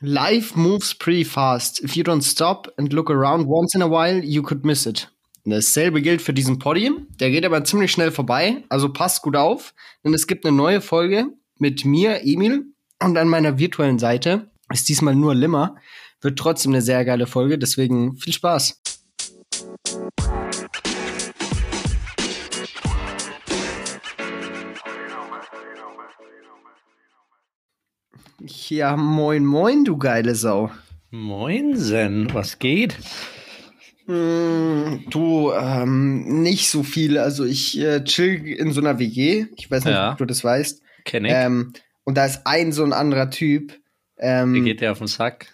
life moves pretty fast. If you don't stop and look around once in a while, you could miss it. Dasselbe gilt für diesen Poddy. Der geht aber ziemlich schnell vorbei. Also passt gut auf, denn es gibt eine neue Folge mit mir, Emil, und an meiner virtuellen Seite ist diesmal nur Limmer. Wird trotzdem eine sehr geile Folge, deswegen viel Spaß. Ja, moin, moin, du geile Sau. Moinsen, was geht? Mm, du, ähm, nicht so viel. Also ich äh, chill in so einer WG. Ich weiß nicht, Ja. ob du das weißt. Kenn ich. Ähm, und da ist ein so ein anderer Typ. Ähm, Wie geht der auf den Sack?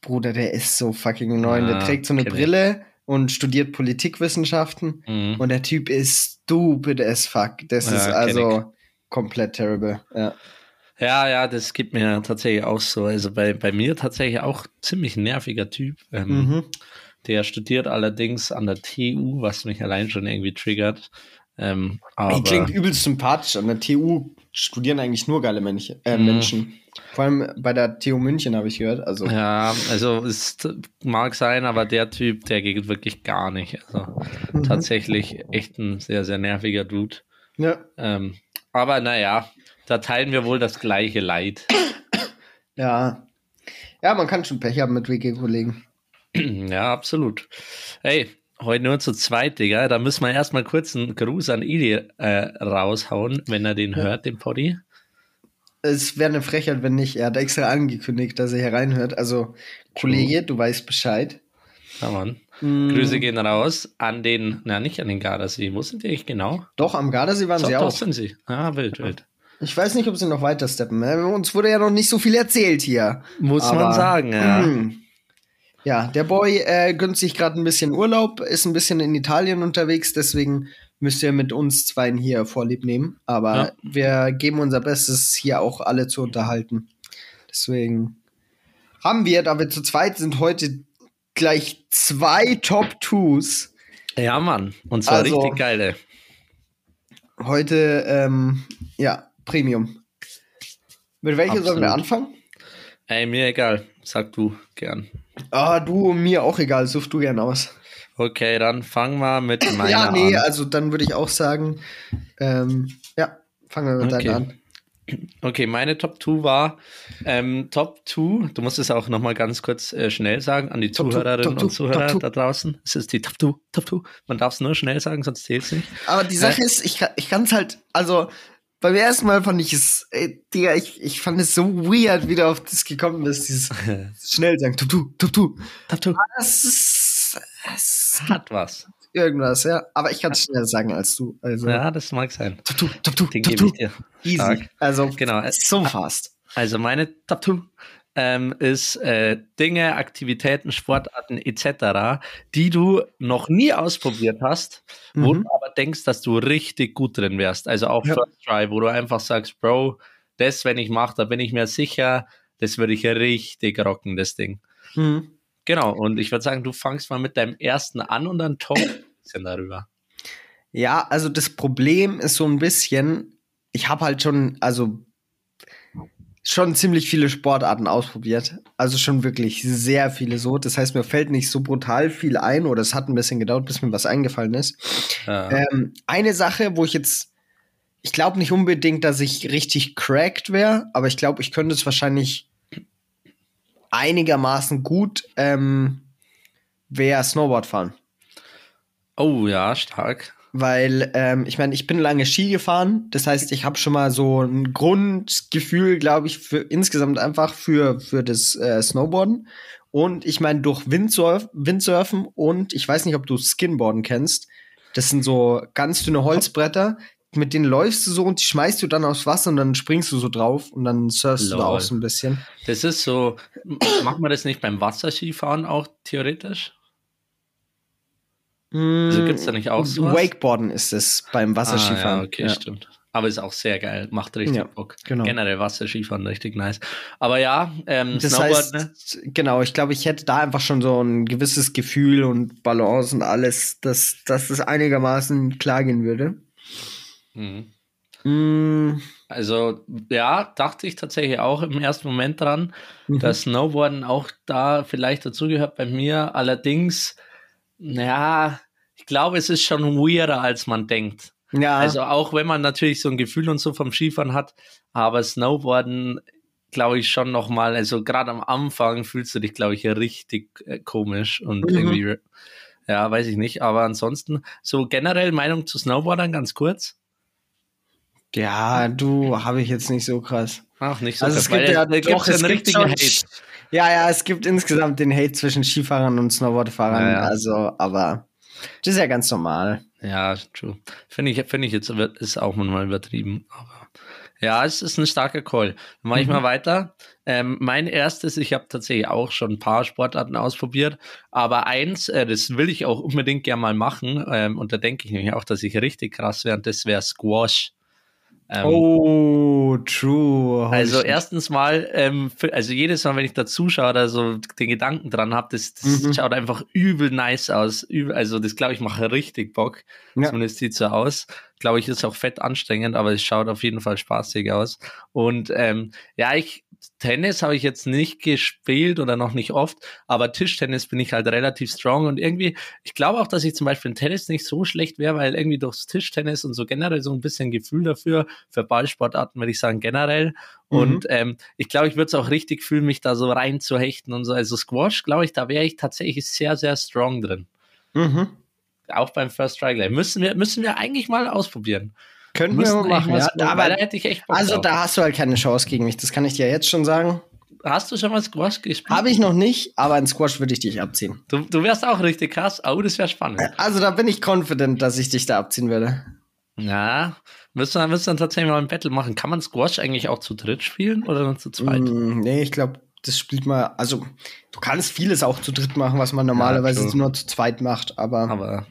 Bruder, der ist so fucking neun. Der Ah, trägt so eine kenn ich. Brille und studiert Politikwissenschaften. Mhm. Und der Typ ist stupid as fuck. Das Ja, ist also komplett terrible. Ja. Ja, ja, das gibt mir tatsächlich auch so. Also bei, bei mir tatsächlich auch ziemlich nerviger Typ. Ähm, Mhm. Der studiert allerdings an der TU, was mich allein schon irgendwie triggert. Ähm, aber Ey, klingt übelst sympathisch. An der TU studieren eigentlich nur geile Menschen. Äh, Mhm. Menschen. Vor allem bei der TU München habe ich gehört. Also ja, also es mag sein, aber der Typ, der geht wirklich gar nicht. Also Mhm. tatsächlich echt ein sehr, sehr nerviger Dude. ja. Ähm, aber naja, da teilen wir wohl das gleiche Leid. Ja. Ja, man kann schon Pech haben mit WG-Kollegen. Ja, absolut. Hey, heute nur zu zweit, Digga. Da müssen wir erstmal kurz einen Gruß an Ili äh, raushauen, wenn er den hört, den Poddy. Es wäre eine Frechheit, wenn nicht. Er hat extra angekündigt, dass er hier reinhört. Also, Kollege, du weißt Bescheid. Ja, Mann. Mm, Grüße gehen raus an den, na, nicht an den Gardasee. Wo sind die eigentlich genau? Doch, am Gardasee waren So, sie doch auch. sind sie. Ah, wild, wild. Ich weiß nicht, ob sie noch weiter steppen. Äh, Uns wurde ja noch nicht so viel erzählt hier. Muss Aber, man sagen, ja. mm. Ja, der Boy äh, gönnt sich gerade ein bisschen Urlaub, ist ein bisschen in Italien unterwegs, deswegen müsst ihr mit uns zweien hier Vorlieb nehmen. Aber Ja. wir geben unser Bestes, hier auch alle zu unterhalten. Deswegen haben wir, da wir zu zweit sind, heute gleich zwei Top Twos. Ja, Mann. Und zwar Also- richtig geile. Heute, ähm, ja, Premium. Mit welcher sollen wir Absolut. anfangen? Ey, mir egal. Sag du gern. Ah, du, mir auch egal, such du gern aus. Okay, dann fangen wir mit meiner ja, nee, an. also dann würde ich auch sagen, ähm, ja, fangen wir mit Okay. deiner an. Okay, meine Top 2 war ähm, Top 2. Du musst es auch noch mal ganz kurz äh, schnell sagen an die Top two, Zuhörerinnen Top und two, Zuhörer two. da draußen. Es ist die Top 2, Top 2. Man darf es nur schnell sagen, sonst zählt es nicht. Aber die Sache ist, ich, ich kann es halt, also beim ersten Mal fand ich es, ey, Digga, ich, ich fand es so weird, wie du auf das gekommen bist, dieses schnell sagen, tu, tu, tu, tu. Top 2 Das ist, hat was. irgendwas, ja. Aber ich kann es schneller sagen als du. Also, Ja, das mag sein. tu, tu, tu, tu, Den tu, gebe tu. ich dir. Easy. Stark. Also, Genau. so fast. Also meine 2 ähm, ist äh, Dinge, Aktivitäten, Sportarten etc., die du noch nie ausprobiert hast, wo Mhm. du aber denkst, dass du richtig gut drin wärst. Also auch Ja. First Try, wo du einfach sagst, Bro, das, wenn ich mache, da bin ich mir sicher, das würde ich richtig rocken, das Ding. Mhm. Genau, und ich würde sagen, du fangst mal mit deinem ersten an und dann talk ein bisschen darüber. Ja, also das Problem ist so ein bisschen, ich habe halt schon, also schon ziemlich viele Sportarten ausprobiert. Also schon wirklich sehr viele so. Das heißt, mir fällt nicht so brutal viel ein oder es hat ein bisschen gedauert, bis mir was eingefallen ist. Ähm, eine Sache, wo ich jetzt, ich glaube nicht unbedingt, dass ich richtig cracked wäre, aber ich glaube, ich könnte es wahrscheinlich einigermaßen gut, ähm, wäre Snowboard fahren. Oh ja, stark. Weil, ähm, ich meine, ich bin lange Ski gefahren. Das heißt, ich habe schon mal so ein Grundgefühl, glaube ich, für insgesamt einfach für, für das äh, Snowboarden. Und ich meine, durch Windsurf, Windsurfen und ich weiß nicht, ob du Skinboarden kennst. Das sind so ganz dünne Holzbretter. Mit denen läufst du so und die schmeißt du dann aufs Wasser und dann springst du so drauf und dann surfst du da Lol. auch so ein bisschen. Das ist so, macht man das nicht beim Wasserskifahren auch theoretisch? Also gibt's da nicht auch sowas? Wakeboarden ist es beim Wasserskifahren. Ah, ja, okay, Ja. stimmt. Aber ist auch sehr geil, macht richtig Ja, Bock. genau. Generell Wasserskifahren richtig nice. Aber ja, ähm, Das Snowboard, heißt, ne? genau, ich glaube, ich hätte da einfach schon so ein gewisses Gefühl und Balance und alles, dass, dass das einigermaßen klar gehen würde. Mhm. Mm. Also, ja, dachte ich tatsächlich auch im ersten Moment dran, mhm. dass Snowboarden auch da vielleicht dazugehört bei mir. Allerdings, ja, ich glaube, es ist schon weirder, als man denkt. Ja. Also auch wenn man natürlich so ein Gefühl und so vom Skifahren hat, aber Snowboarden glaube ich schon noch mal, also gerade am Anfang fühlst du dich glaube ich richtig äh, komisch und mhm. irgendwie ja, weiß ich nicht, aber ansonsten so generell Meinung zu Snowboardern ganz kurz. Ja, du habe ich jetzt nicht so krass. Ach, nicht so also krass. Es gibt ja, doch, es gibt schon, Hate. Ja, ja, es gibt insgesamt den Hate zwischen Skifahrern und Snowboardfahrern. Ja, ja. Also, aber das ist ja ganz normal. Ja, true. Finde ich, finde ich jetzt ist auch manchmal übertrieben. Aber ja, es ist ein starker Call. Dann mache ich mhm. mal weiter. Ähm, mein erstes, ich habe tatsächlich auch schon ein paar Sportarten ausprobiert, aber eins, äh, das will ich auch unbedingt gerne mal machen. Ähm, und da denke ich nämlich auch, dass ich richtig krass wäre, und das wäre Squash. Ähm, oh, true. Also erstens mal, ähm, für, also jedes Mal, wenn ich da zuschaue oder so den Gedanken dran habe, das, das mhm. schaut einfach übel nice aus. Übel, also das glaube ich mache richtig Bock. Ja. Zumindest sieht so aus. Glaube ich, ist auch fett anstrengend, aber es schaut auf jeden Fall spaßig aus. Und ähm, ja, ich Tennis habe ich jetzt nicht gespielt oder noch nicht oft, aber Tischtennis bin ich halt relativ strong und irgendwie, ich glaube auch, dass ich zum Beispiel in Tennis nicht so schlecht wäre, weil irgendwie durchs Tischtennis und so generell so ein bisschen Gefühl dafür, für Ballsportarten würde ich sagen generell. Mhm. Und ähm, ich glaube, ich würde es auch richtig fühlen, mich da so reinzuhechten und so. Also Squash, glaube ich, da wäre ich tatsächlich sehr, sehr strong drin. Mhm. Auch beim First gleich. Müssen wir, müssen wir eigentlich mal ausprobieren. Könnten wir mal machen, ja. Aber da hätte ich echt Bock Also, drauf. da hast du halt keine Chance gegen mich. Das kann ich dir jetzt schon sagen. Hast du schon mal Squash gespielt? Habe ich noch nicht, aber in Squash würde ich dich abziehen. Du, du wärst auch richtig krass. Oh, das wäre spannend. Also, da bin ich confident, dass ich dich da abziehen würde. Ja, müssen wir, müssen wir tatsächlich mal ein Battle machen. Kann man Squash eigentlich auch zu dritt spielen oder nur zu zweit? Mm, nee, ich glaube, das spielt man, also du kannst vieles auch zu dritt machen, was man normalerweise ja, nur zu zweit macht, aber. Aber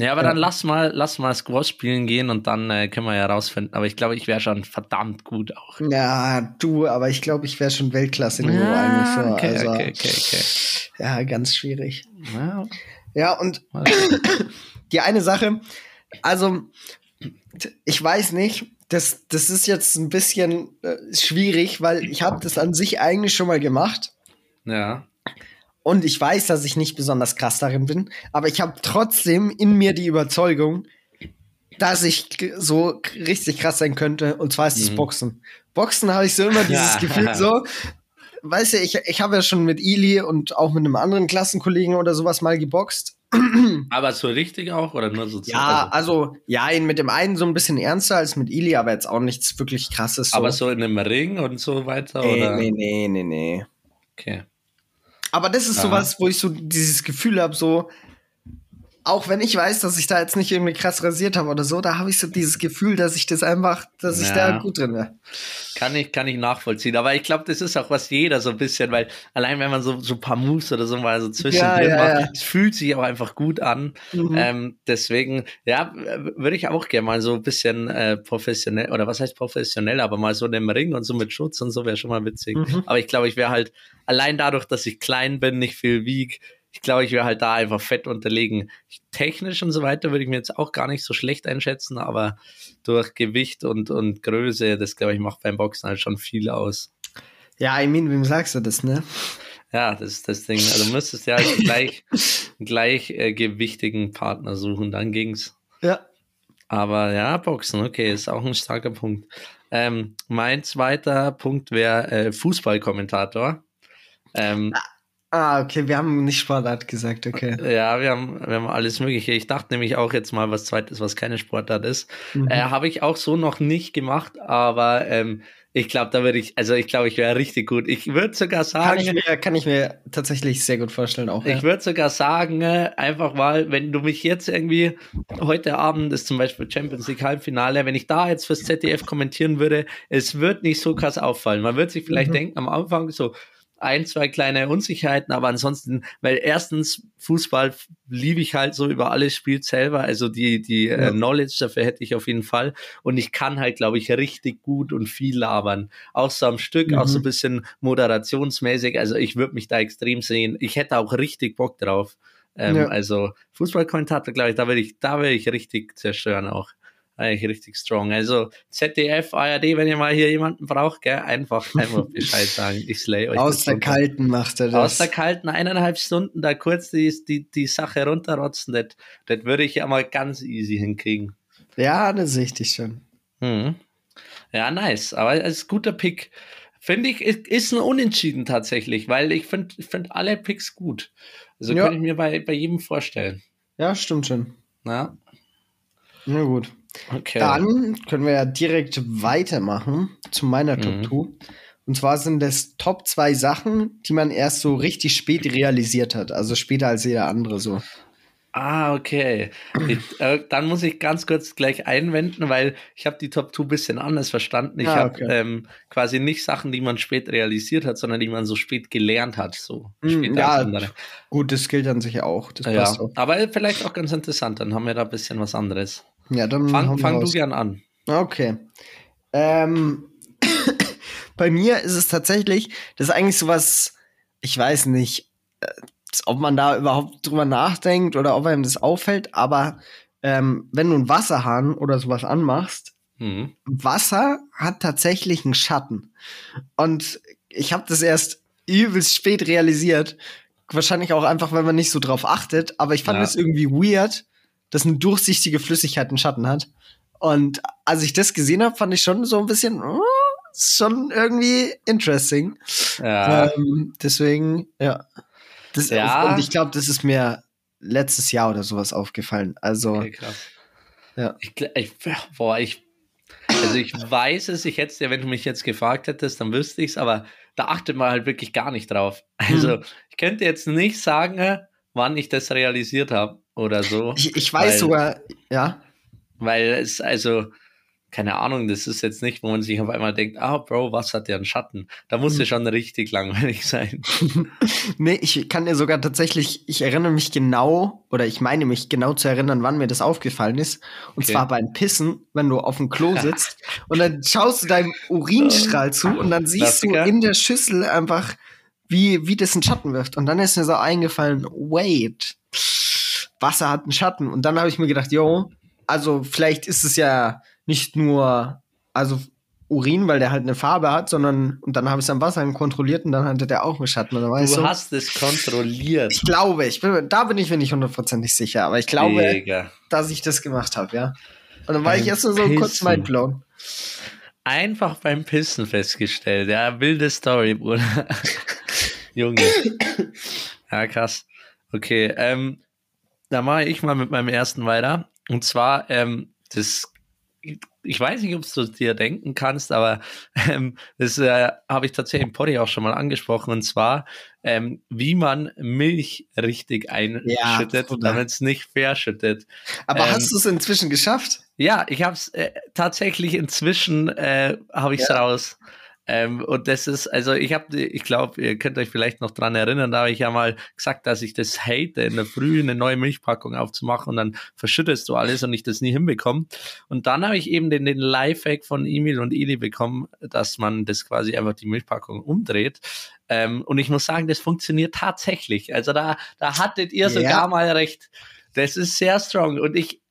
ja, aber ja. dann lass mal, lass mal Squash spielen gehen und dann äh, können wir ja rausfinden. Aber ich glaube, ich wäre schon verdammt gut auch. Ja, du, aber ich glaube, ich wäre schon Weltklasse Niveau ja, eigentlich so. Okay, also, okay, okay, okay. Ja, ganz schwierig. Ja, ja und die eine Sache, also ich weiß nicht, das, das ist jetzt ein bisschen äh, schwierig, weil ich habe das an sich eigentlich schon mal gemacht. Ja. Und ich weiß, dass ich nicht besonders krass darin bin, aber ich habe trotzdem in mir die Überzeugung, dass ich so richtig krass sein könnte. Und zwar ist es mhm. Boxen. Boxen habe ich so immer dieses Gefühl so. Weißt du, ich, ich habe ja schon mit Ili und auch mit einem anderen Klassenkollegen oder sowas mal geboxt. Aber so richtig auch oder nur so? Ja, also ja, mit dem einen so ein bisschen ernster als mit Ili, aber jetzt auch nichts wirklich krasses. So. Aber so in einem Ring und so weiter? Nee, oder? nee, nee, nee, nee. Okay. Aber das ist sowas, wo ich so dieses Gefühl habe, so, auch wenn ich weiß, dass ich da jetzt nicht irgendwie krass rasiert habe oder so, da habe ich so dieses Gefühl, dass ich das einfach, dass ich ja. da gut drin wäre. Kann ich, kann ich nachvollziehen. Aber ich glaube, das ist auch was jeder so ein bisschen, weil allein wenn man so, so ein paar Moves oder so mal so zwischendrin ja, ja, macht, es fühlt sich auch einfach gut an. Mhm. Ähm, deswegen, ja, würde ich auch gerne mal so ein bisschen äh, professionell, oder was heißt professionell, aber mal so in dem Ring und so mit Schutz und so wäre schon mal witzig. Mhm. Aber ich glaube, ich wäre halt allein dadurch, dass ich klein bin, nicht viel wieg, ich glaube, ich wäre halt da einfach fett unterlegen. Technisch und so weiter würde ich mir jetzt auch gar nicht so schlecht einschätzen, aber durch Gewicht und, und Größe, das glaube ich macht beim Boxen halt schon viel aus. Ja, I mean, wem sagst du das, ne? Ja, das ist das Ding. Also du müsstest ja halt gleich, gleich äh, gewichtigen Partner suchen, dann ging's. Ja. Aber ja, Boxen, okay, ist auch ein starker Punkt. Ähm, mein zweiter Punkt wäre äh, Fußballkommentator. Ähm, ah, okay, wir haben nicht Sportart gesagt, okay. Ja, wir haben, wir haben alles Mögliche. Ich dachte nämlich auch jetzt mal was zweites, was keine Sportart ist. Mhm. Äh, Habe ich auch so noch nicht gemacht, aber ähm, ich glaube, da würde ich, also ich glaube, ich wäre richtig gut. Ich würde sogar sagen. Kann ich, mir, kann ich mir tatsächlich sehr gut vorstellen auch. Ich ja. würde sogar sagen, äh, einfach mal, wenn du mich jetzt irgendwie heute Abend ist zum Beispiel Champions League Halbfinale, wenn ich da jetzt fürs ZDF kommentieren würde, es wird nicht so krass auffallen. Man wird sich vielleicht mhm. denken am Anfang so, ein, zwei kleine Unsicherheiten, aber ansonsten, weil erstens Fußball liebe ich halt so über alles, spielt selber, also die, die äh, ja. äh, Knowledge dafür hätte ich auf jeden Fall und ich kann halt, glaube ich, richtig gut und viel labern, auch so am Stück, mhm. auch so ein bisschen moderationsmäßig, also ich würde mich da extrem sehen, ich hätte auch richtig Bock drauf, ähm, ja. also Fußballkommentator, glaube ich, da würde ich, da würde ich richtig zerstören auch. Eigentlich richtig strong. Also ZDF, ARD, wenn ihr mal hier jemanden braucht, gell, einfach, einfach Bescheid sagen. Ich slay euch. Aus der Kalten macht er das. Aus der Kalten eineinhalb Stunden da kurz die, die, die Sache runterrotzen, das, das würde ich ja mal ganz easy hinkriegen. Ja, das sehe ich dich schon. Hm. Ja, nice. Aber es ist guter Pick. Finde ich, ist ein Unentschieden tatsächlich, weil ich finde ich find alle Picks gut. Also ja. könnte ich mir bei, bei jedem vorstellen. Ja, stimmt schon. Ja. Na gut. Okay. Dann können wir ja direkt weitermachen zu meiner mhm. Top 2. Und zwar sind das Top 2 Sachen, die man erst so richtig spät realisiert hat. Also später als jeder andere so. Ah, okay. Ich, äh, dann muss ich ganz kurz gleich einwenden, weil ich habe die Top 2 ein bisschen anders verstanden. Ich ah, okay. habe ähm, quasi nicht Sachen, die man spät realisiert hat, sondern die man so spät gelernt hat. So mm, ja, gut, das gilt an sich auch. Das ja, auch. Aber vielleicht auch ganz interessant, dann haben wir da ein bisschen was anderes. Ja, dann fang, fang du gern an. Okay. Ähm, bei mir ist es tatsächlich, das ist eigentlich sowas, ich weiß nicht, äh, ob man da überhaupt drüber nachdenkt oder ob einem das auffällt, aber ähm, wenn du einen Wasserhahn oder sowas anmachst, mhm. Wasser hat tatsächlich einen Schatten. Und ich habe das erst übelst spät realisiert. Wahrscheinlich auch einfach, wenn man nicht so drauf achtet. Aber ich fand es ja. irgendwie weird, dass eine durchsichtige Flüssigkeit einen Schatten hat. Und als ich das gesehen habe, fand ich schon so ein bisschen, oh, schon irgendwie interesting. Ja. Ähm, deswegen, ja. Das, ja. Und ich glaube, das ist mir letztes Jahr oder sowas aufgefallen. Also. Okay, krass. Ja. Ich, ich, boah, ich. Also ich weiß es, ich hätte dir, wenn du mich jetzt gefragt hättest, dann wüsste ich es, aber da achtet man halt wirklich gar nicht drauf. Also hm. ich könnte jetzt nicht sagen, wann ich das realisiert habe oder so. Ich, ich weiß weil, sogar, ja. Weil es, also, keine Ahnung, das ist jetzt nicht, wo man sich auf einmal denkt, ah, Bro, was hat der einen Schatten? Da muss ja hm. schon richtig langweilig sein. nee, ich kann dir sogar tatsächlich, ich erinnere mich genau, oder ich meine mich genau zu erinnern, wann mir das aufgefallen ist. Und okay. zwar beim Pissen, wenn du auf dem Klo sitzt und dann schaust du deinem Urinstrahl zu und dann siehst Klassiker. du in der Schüssel einfach, wie, wie das einen Schatten wirft. Und dann ist mir so eingefallen, wait, Wasser hat einen Schatten. Und dann habe ich mir gedacht, yo, also vielleicht ist es ja nicht nur, also Urin, weil der halt eine Farbe hat, sondern und dann habe ich es am Wasser kontrolliert und dann hatte der auch einen Schatten. Oder du so. hast es kontrolliert. Ich glaube, ich bin, da bin ich mir nicht hundertprozentig sicher, aber ich glaube, Mega. dass ich das gemacht habe, ja. Und dann war beim ich erst so Pissen. kurz mindblown. Einfach beim Pissen festgestellt, ja, wilde Story, Bruder. Junge. Ja, krass. Okay, ähm, da mache ich mal mit meinem ersten weiter. Und zwar, ähm, das ich weiß nicht, ob du dir denken kannst, aber ähm, das äh, habe ich tatsächlich im Poddy auch schon mal angesprochen, und zwar, ähm, wie man Milch richtig einschüttet, ja, damit es nicht verschüttet. Aber ähm, hast du es inzwischen geschafft? Ja, ich habe es äh, tatsächlich inzwischen, äh, habe ich es ja. raus. Ähm, und das ist, also ich habe, ich glaube, ihr könnt euch vielleicht noch dran erinnern, da habe ich ja mal gesagt, dass ich das hate, in der Früh eine neue Milchpackung aufzumachen und dann verschüttest du alles und ich das nie hinbekomme. Und dann habe ich eben den, den Lifehack von Emil und Eli bekommen, dass man das quasi einfach die Milchpackung umdreht. Ähm, und ich muss sagen, das funktioniert tatsächlich. Also da, da hattet ihr sogar ja. mal recht. Das ist sehr strong. Und ich,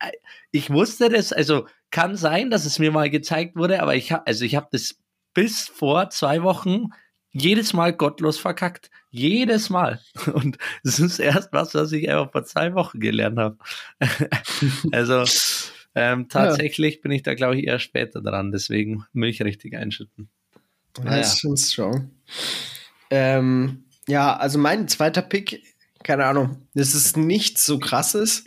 ich wusste das, also kann sein, dass es mir mal gezeigt wurde, aber ich habe, also ich habe das bis vor zwei Wochen jedes Mal gottlos verkackt. Jedes Mal. Und es ist erst was, was ich einfach vor zwei Wochen gelernt habe. also ähm, tatsächlich ja. bin ich da, glaube ich, eher später dran. Deswegen Milch richtig einschütten. Ja, das ist schon. Ähm, ja, also mein zweiter Pick, keine Ahnung, das ist nichts so krasses,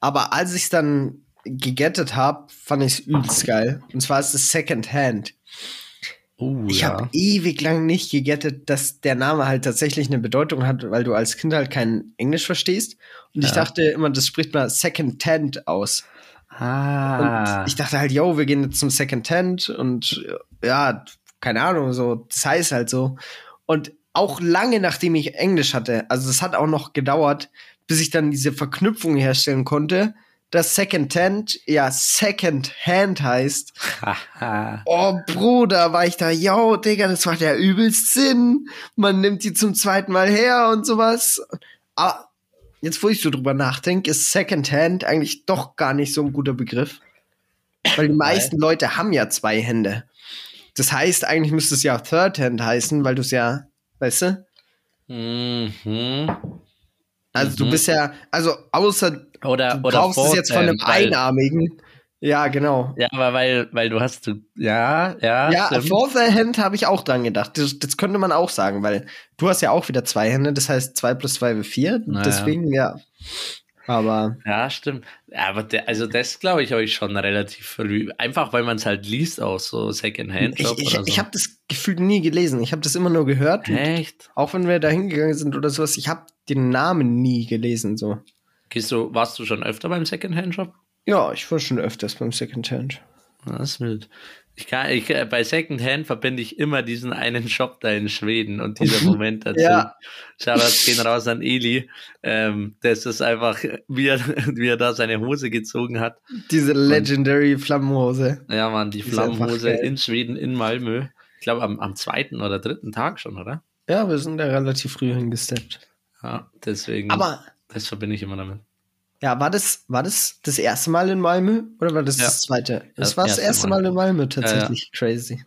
aber als ich es dann gegettet habe, fand ich es übelst geil. Und zwar ist es Second Hand. Uh, ich ja. habe ewig lang nicht gegettet, dass der Name halt tatsächlich eine Bedeutung hat, weil du als Kind halt kein Englisch verstehst. Und ja. ich dachte immer, das spricht mal Second Tent aus. Ah. Und ich dachte halt, yo, wir gehen jetzt zum Second Tent und ja, keine Ahnung, so, das heißt halt so. Und auch lange nachdem ich Englisch hatte, also es hat auch noch gedauert, bis ich dann diese Verknüpfung herstellen konnte, dass Second Hand ja Second Hand heißt. oh, Bruder, war ich da, yo, Digga, das macht ja übelst Sinn. Man nimmt die zum zweiten Mal her und sowas. Aber jetzt, wo ich so drüber nachdenke, ist Second Hand eigentlich doch gar nicht so ein guter Begriff. Weil die meisten. Leute haben ja zwei Hände. Das heißt, eigentlich müsste es ja Third Hand heißen, weil du es ja, weißt du? Mhm. Also mhm. du bist ja, also außer oder, du oder kaufst es jetzt von einem Einarmigen. Ja, genau. Ja, aber weil, weil du hast, ja, ja. Ja, stimmt. Hand habe ich auch dran gedacht. Das, das, könnte man auch sagen, weil du hast ja auch wieder zwei Hände, das heißt zwei plus zwei wäre vier. Naja. Deswegen, ja. Aber. Ja, stimmt. Aber der, also das glaube ich ich schon relativ früh. Einfach weil man es halt liest auch so Secondhand. Ich, ich, so. ich habe das Gefühl nie gelesen. Ich habe das immer nur gehört. Echt? Auch wenn wir da hingegangen sind oder sowas, ich habe den Namen nie gelesen so. Gehst du, warst du schon öfter beim Secondhand-Shop? Ja, ich war schon öfters beim Secondhand. Das ist wild. Ich kann, ich, äh, bei Secondhand verbinde ich immer diesen einen Shop da in Schweden und dieser Moment dazu. ja. Shoutouts gehen raus an Eli. Ähm, das ist einfach, wie er, wie er da seine Hose gezogen hat. Diese legendary und, Flammenhose. Ja, man, die, die Flammenhose in Schweden, in Malmö. Ich glaube, am, am zweiten oder dritten Tag schon, oder? Ja, wir sind da relativ früh hingesteppt. Ja, deswegen. Aber. Das verbinde ich immer damit. Ja, war das, war das das erste Mal in Malmö oder war das ja. das zweite? Das, das war das erste Mal. Mal in Malmö tatsächlich. Ja, ja. Crazy.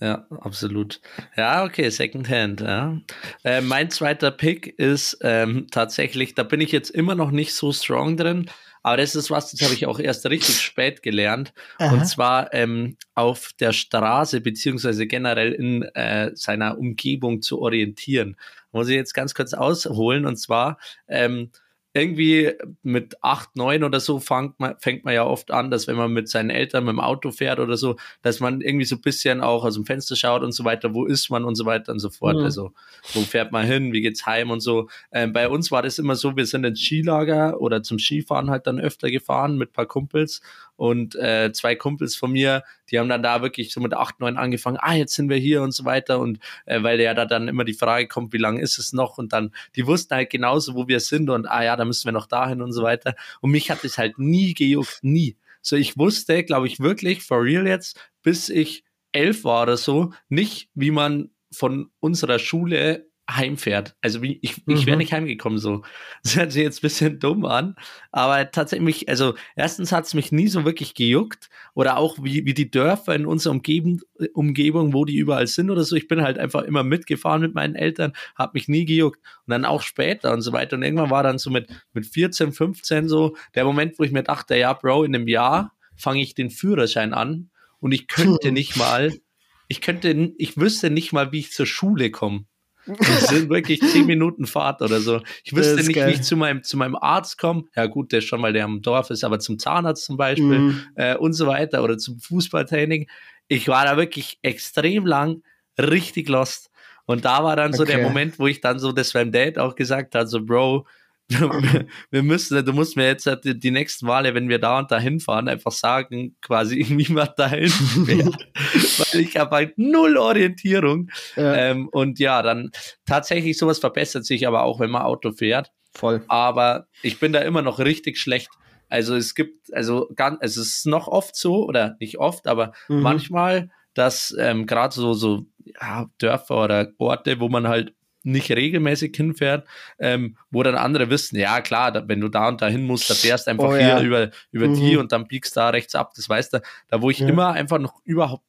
Ja, absolut. Ja, okay, Secondhand. Ja. Äh, mein zweiter Pick ist ähm, tatsächlich, da bin ich jetzt immer noch nicht so strong drin, aber das ist was, das habe ich auch erst richtig spät gelernt. Aha. Und zwar ähm, auf der Straße beziehungsweise generell in äh, seiner Umgebung zu orientieren. Muss ich jetzt ganz kurz ausholen und zwar ähm, irgendwie mit acht, neun oder so fängt man, fängt man ja oft an, dass wenn man mit seinen Eltern mit dem Auto fährt oder so, dass man irgendwie so ein bisschen auch aus dem Fenster schaut und so weiter, wo ist man und so weiter und so fort. Mhm. Also, wo fährt man hin, wie geht's heim und so. Ähm, bei uns war das immer so, wir sind ins Skilager oder zum Skifahren halt dann öfter gefahren mit paar Kumpels und äh, zwei Kumpels von mir, die haben dann da wirklich so mit acht, neun angefangen, ah, jetzt sind wir hier und so weiter. Und äh, weil ja da dann immer die Frage kommt, wie lange ist es noch? Und dann, die wussten halt genauso, wo wir sind und ah ja, da müssen wir noch dahin und so weiter. Und mich hat es halt nie gejuckt, nie. So, ich wusste, glaube ich, wirklich, for real jetzt, bis ich elf war oder so, nicht, wie man von unserer Schule heimfährt. Also wie, ich, ich wäre mhm. nicht heimgekommen so. Das hört sich jetzt ein bisschen dumm an, aber tatsächlich, also erstens hat es mich nie so wirklich gejuckt oder auch wie, wie die Dörfer in unserer Umgebung, Umgebung, wo die überall sind oder so. Ich bin halt einfach immer mitgefahren mit meinen Eltern, habe mich nie gejuckt und dann auch später und so weiter. Und irgendwann war dann so mit, mit 14, 15 so der Moment, wo ich mir dachte, ja, Bro, in einem Jahr fange ich den Führerschein an und ich könnte nicht mal, ich könnte, ich wüsste nicht mal, wie ich zur Schule komme. Das sind wirklich zehn Minuten Fahrt oder so. Ich wüsste nicht, geil. wie ich zu meinem, zu meinem Arzt komme. Ja, gut, der ist schon, weil der am Dorf ist, aber zum Zahnarzt zum Beispiel mhm. äh, und so weiter oder zum Fußballtraining. Ich war da wirklich extrem lang richtig lost. Und da war dann okay. so der Moment, wo ich dann so das beim Date auch gesagt habe, so Bro, wir müssen, du musst mir jetzt halt die nächsten Male, wenn wir da und da hinfahren, einfach sagen, quasi, wie man dahin fährt. Weil ich habe halt null Orientierung. Ja. Ähm, und ja, dann tatsächlich sowas verbessert sich aber auch, wenn man Auto fährt. Voll. Aber ich bin da immer noch richtig schlecht. Also es gibt, also ganz, es ist noch oft so, oder nicht oft, aber mhm. manchmal, dass ähm, gerade so, so ja, Dörfer oder Orte, wo man halt nicht regelmäßig hinfährt, ähm, wo dann andere wissen, ja klar, da, wenn du da und da hin musst, da fährst einfach oh, hier ja. über, über mhm. die und dann biegst da rechts ab, das weißt du, da wo ich ja. immer einfach noch überhaupt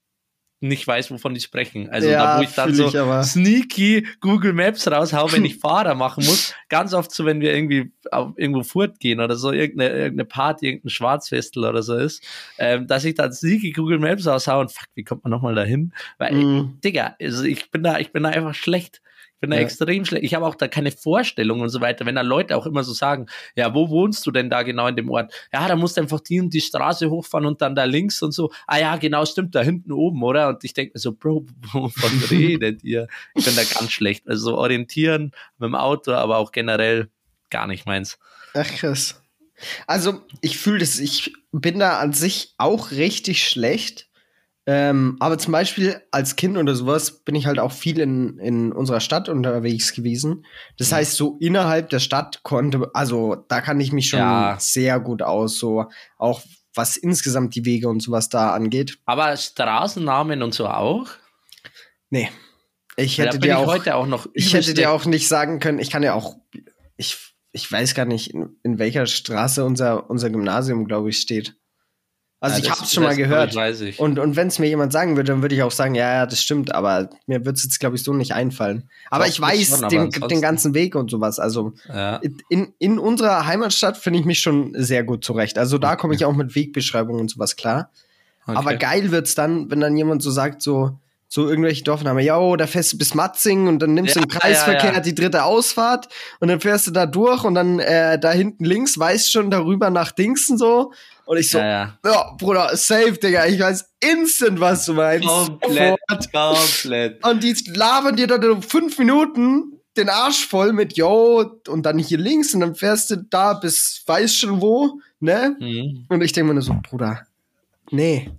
nicht weiß, wovon die sprechen. Also ja, da, wo ich dann so ich sneaky Google Maps raushau, wenn ich Fahrer machen muss. Ganz oft so, wenn wir irgendwie auf, irgendwo fortgehen oder so, irgendeine, irgendeine Party, irgendein Schwarzfestel oder so ist, ähm, dass ich dann sneaky Google Maps raushau und fuck, wie kommt man nochmal dahin? Weil, mm. Digga, also ich bin da, ich bin da einfach schlecht bin da ja. extrem schlecht. Ich habe auch da keine Vorstellung und so weiter. Wenn da Leute auch immer so sagen, ja, wo wohnst du denn da genau in dem Ort? Ja, da musst du einfach die und die Straße hochfahren und dann da links und so. Ah ja, genau, stimmt, da hinten oben, oder? Und ich denke mir so, Bro, wovon redet ihr? Ich bin da ganz schlecht. Also so orientieren mit dem Auto, aber auch generell gar nicht meins. Ach krass. Also ich fühle das, ich bin da an sich auch richtig schlecht. Ähm, aber zum Beispiel als Kind oder sowas bin ich halt auch viel in, in unserer Stadt unterwegs gewesen. Das mhm. heißt, so innerhalb der Stadt konnte, also da kann ich mich schon ja. sehr gut aus, so auch was insgesamt die Wege und sowas da angeht. Aber Straßennamen und so auch? Nee. Ich hätte dir auch, heute auch noch. Ich hätte dir auch nicht sagen können, ich kann ja auch, ich, ich weiß gar nicht, in, in welcher Straße unser, unser Gymnasium, glaube ich, steht. Also ja, ich habe es schon mal gehört. Weiß ich. Und, und wenn es mir jemand sagen würde, dann würde ich auch sagen, ja, ja, das stimmt, aber mir wird es jetzt, glaube ich, so nicht einfallen. Aber Doch, ich weiß schon, den, den ganzen Weg und sowas. Also ja. in, in unserer Heimatstadt finde ich mich schon sehr gut zurecht. Also da komme ich auch mit Wegbeschreibungen und sowas klar. Okay. Aber geil wird's dann, wenn dann jemand so sagt, so, so irgendwelche Dorfnamen, ja, da fährst du bis Matzing und dann nimmst ja, du im Kreisverkehr ja, ja. die dritte Ausfahrt und dann fährst du da durch und dann äh, da hinten links weißt schon darüber nach Dingsen so. Und ich so, ja, ja. Bruder, safe, Digga, ich weiß instant, was du meinst. Komplett, komplett. Und die labern dir dann fünf Minuten den Arsch voll mit, yo, und dann hier links und dann fährst du da bis weiß schon wo, ne? Mhm. Und ich denke mir nur so, Bruder, nee,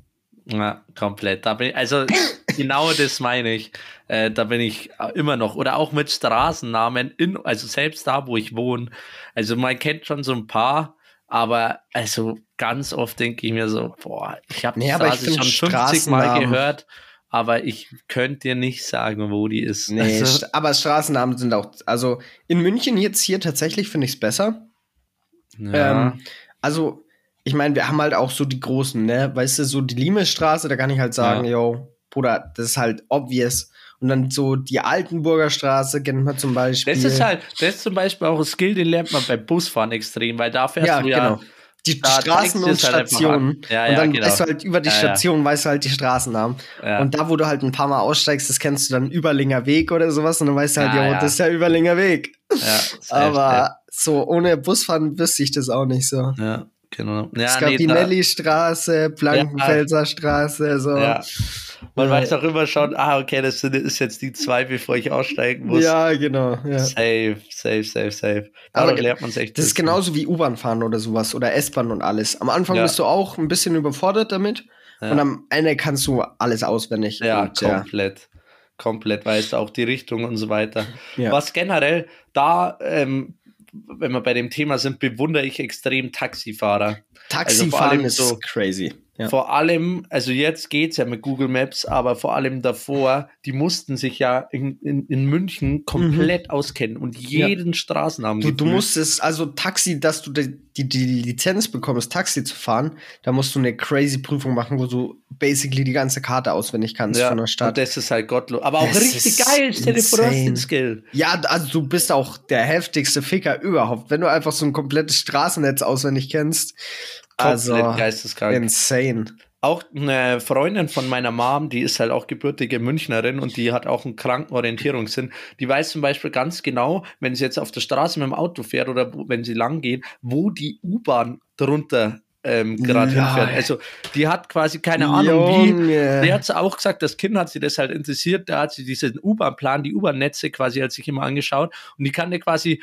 ja, komplett. Da bin also genau das meine ich. Äh, da bin ich immer noch. Oder auch mit Straßennamen, in, also selbst da, wo ich wohne. Also man kennt schon so ein paar, aber also ganz oft denke ich mir so, boah, ich habe nee, Straße schon 50 Mal gehört, aber ich könnte dir nicht sagen, wo die ist. Nee, also, aber Straßennamen sind auch, also in München jetzt hier tatsächlich finde ich es besser. Ja. Ähm, also ich meine, wir haben halt auch so die großen, ne? Weißt du, so die Limesstraße, da kann ich halt sagen, ja. yo, Bruder, das ist halt obvious. Und dann so die Altenburger Straße kennt man zum Beispiel. Das ist halt, das ist zum Beispiel auch ein Skill, den lernt man beim Busfahren extrem, weil da fährst ja, du ja. Genau. Die Straßen und Stationen. Halt ja, und dann genau. weißt du halt über die Station, weißt du halt die Straßennamen. Und da, wo du halt ein paar Mal aussteigst, das kennst du dann Überlinger Weg oder sowas. Und dann weißt du halt, ja, das ist ja Überlinger Weg. Aber so ohne Busfahren wüsste ich das auch nicht so. Ja. Genau. Ja, Scapinelli-Straße, Blankenfelser ja. Straße, so. Ja. Man ja. weiß auch immer schon, ah, okay, das ist jetzt die zwei, bevor ich aussteigen muss. Ja, genau. Ja. Safe, safe, safe, safe. Aber lernt man echt. Das ist genauso wie U-Bahn fahren oder sowas oder S-Bahn und alles. Am Anfang bist du auch ein bisschen überfordert damit und am Ende kannst du alles auswendig. Ja, und, komplett. Komplett weißt du auch die Richtung und so weiter. Was generell da ähm, wenn wir bei dem Thema sind, bewundere ich extrem Taxifahrer. Taxifahren also ist so crazy. Ja. Vor allem, also jetzt geht es ja mit Google Maps, aber vor allem davor, die mussten sich ja in, in, in München komplett mhm. auskennen und jeden ja. Straßennamen. Du, du musstest, also Taxi, dass du die, die, die, Lizenz bekommst, Taxi zu fahren, da musst du eine crazy Prüfung machen, wo du basically die ganze Karte auswendig kannst ja, von der Stadt. Und das ist halt gottlos. Aber auch das richtig geil, stell dir vor, du hast den Skill. Ja, also du bist auch der heftigste Ficker überhaupt. Wenn du einfach so ein komplettes Straßennetz auswendig kennst also, geisteskrank. Insane. Auch eine Freundin von meiner Mom, die ist halt auch gebürtige Münchnerin und die hat auch einen kranken Orientierungssinn. Die weiß zum Beispiel ganz genau, wenn sie jetzt auf der Straße mit dem Auto fährt oder wenn sie lang geht, wo die U-Bahn drunter ähm, gerade ja. hinfährt. Also die hat quasi keine Ahnung Junge. wie. Der hat auch gesagt, das Kind hat sie das halt interessiert. Da hat sie diesen U-Bahn-Plan, die U-Bahn-Netze quasi hat sich immer angeschaut und die kann dir quasi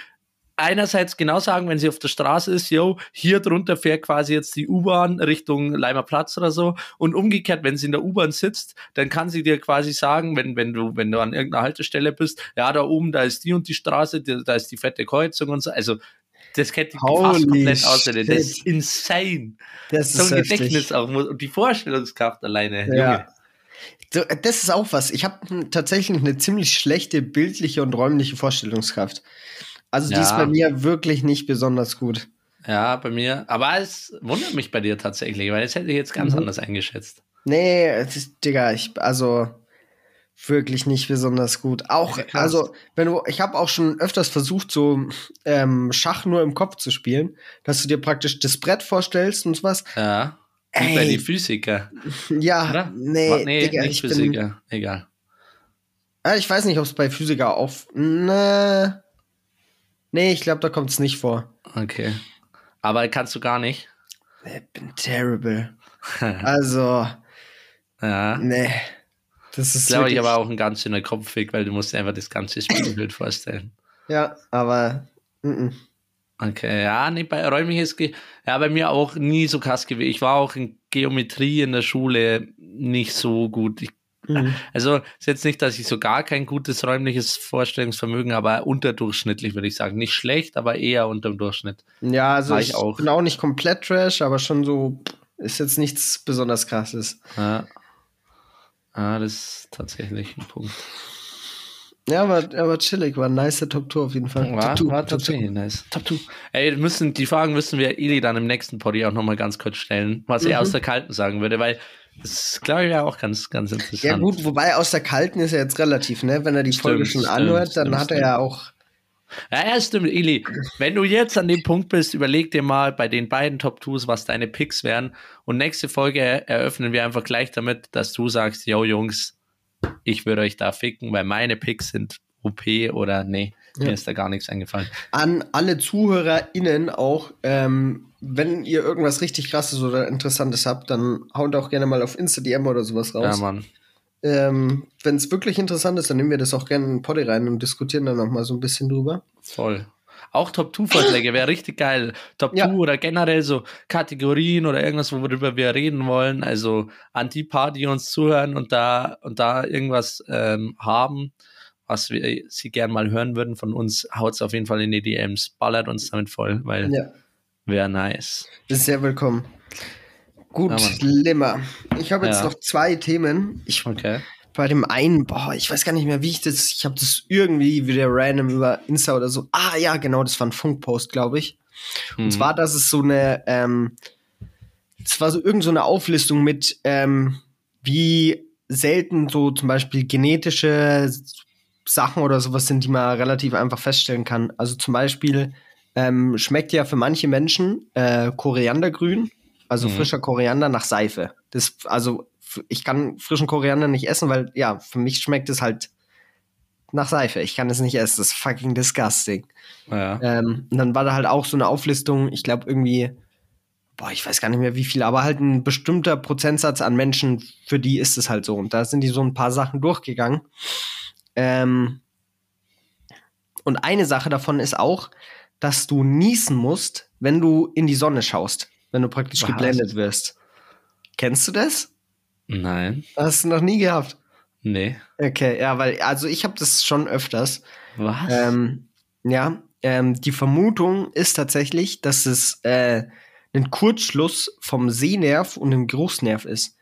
einerseits genau sagen, wenn sie auf der Straße ist, yo, hier drunter fährt quasi jetzt die U-Bahn Richtung Leimer Platz oder so. Und umgekehrt, wenn sie in der U-Bahn sitzt, dann kann sie dir quasi sagen, wenn, wenn du, wenn du an irgendeiner Haltestelle bist, ja, da oben, da ist die und die Straße, da ist die fette Kreuzung und so. Also, das kennt die fast komplett auswendig. Das ist insane. Das ist so ein heftig. Gedächtnis auch und die Vorstellungskraft alleine. Ja. Junge. So, das ist auch was. Ich habe tatsächlich eine ziemlich schlechte bildliche und räumliche Vorstellungskraft. Also die ist bei mir wirklich nicht besonders gut. Ja, bei mir. Aber es wundert mich bei dir tatsächlich, weil das hätte ich jetzt ganz mhm. anders eingeschätzt. Nee, es ist, Digga, ich, also wirklich nicht besonders gut. Auch, ja, also, wenn du, ich habe auch schon öfters versucht, so ähm, Schach nur im Kopf zu spielen, dass du dir praktisch das Brett vorstellst und was. Ja. Ey. Bei die Physiker. Ja, Oder? nee, nee Digga, nicht Physiker. Bin, Egal. Ich weiß nicht, ob es bei Physiker auf. Ne. Nee, ich glaube, da kommt es nicht vor. Okay. Aber kannst du gar nicht? Ich bin terrible. also. ja. Nee. Das ist glaube ich aber auch ein ganz schöner Kopfweg, weil du musst einfach das ganze Spielbild vorstellen. Ja, aber. Mm -mm. Okay, ja, nee, bei räumliches, Ge ja, bei mir auch nie so krass gewesen. Ich war auch in Geometrie in der Schule nicht so gut. Ich Mhm. Also ist jetzt nicht, dass ich so gar kein gutes räumliches Vorstellungsvermögen, aber unterdurchschnittlich würde ich sagen. Nicht schlecht, aber eher unter dem Durchschnitt. Ja, also ich, ich, auch. bin auch nicht komplett trash, aber schon so ist jetzt nichts besonders krasses. Ja. Ah, das ist tatsächlich ein Punkt. Ja, aber, aber chillig, war ein nice Top Tour auf jeden Fall. War, Top Two, war tatsächlich Top nice. Top 2. Ey, müssen, die Fragen müssen wir Ili dann im nächsten Poddy auch nochmal ganz kurz stellen, was mhm. er aus der Kalten sagen würde, weil das glaube ich ja auch ganz, ganz interessant. Ja, gut, wobei aus der Kalten ist er jetzt relativ, ne? Wenn er die stimmt, Folge schon stimmt, anhört, dann stimmt, hat er ja auch. Ja, ja, stimmt, Ili. Wenn du jetzt an dem Punkt bist, überleg dir mal bei den beiden Top Twos, was deine Picks wären. Und nächste Folge eröffnen wir einfach gleich damit, dass du sagst, yo Jungs, ich würde euch da ficken, weil meine Picks sind OP oder nee, ja. mir ist da gar nichts eingefallen. An alle ZuhörerInnen auch, ähm, wenn ihr irgendwas richtig krasses oder interessantes habt, dann haut auch gerne mal auf Insta-DM oder sowas raus. Ja, Mann. Ähm, wenn es wirklich interessant ist, dann nehmen wir das auch gerne in den Poddy rein und diskutieren dann noch mal so ein bisschen drüber. Voll. Auch Top-2-Vorschläge wäre richtig geil. Top-2 ja. oder generell so Kategorien oder irgendwas, worüber wir reden wollen. Also an die paar, die uns zuhören und da, und da irgendwas ähm, haben, was wir sie gern mal hören würden von uns, haut es auf jeden Fall in die DMs, ballert uns damit voll, weil ja. wäre nice. Ist sehr willkommen. Gut, ja, Limmer. Ich habe jetzt ja. noch zwei Themen. Ich, okay. Bei dem einen, boah, ich weiß gar nicht mehr, wie ich das, ich habe das irgendwie wieder random über Insta oder so. Ah ja, genau, das war ein Funkpost, glaube ich. Mhm. Und zwar, dass es so eine, ähm, es war so irgend so eine Auflistung mit, ähm, wie selten so zum Beispiel genetische Sachen oder sowas sind, die man relativ einfach feststellen kann. Also zum Beispiel ähm, schmeckt ja für manche Menschen äh, Koriandergrün, also mhm. frischer Koriander nach Seife. Das, also ich kann frischen Koriander nicht essen, weil ja, für mich schmeckt es halt nach Seife. Ich kann es nicht essen. Das ist fucking disgusting. Ja. Ähm, und dann war da halt auch so eine Auflistung, ich glaube irgendwie, boah, ich weiß gar nicht mehr wie viel, aber halt ein bestimmter Prozentsatz an Menschen, für die ist es halt so. Und da sind die so ein paar Sachen durchgegangen. Ähm, und eine Sache davon ist auch, dass du niesen musst, wenn du in die Sonne schaust, wenn du praktisch Was? geblendet wirst. Kennst du das? Nein. Hast du noch nie gehabt? Nee. Okay, ja, weil, also ich habe das schon öfters. Was? Ähm, ja, ähm, die Vermutung ist tatsächlich, dass es äh, ein Kurzschluss vom Sehnerv und dem Geruchsnerv ist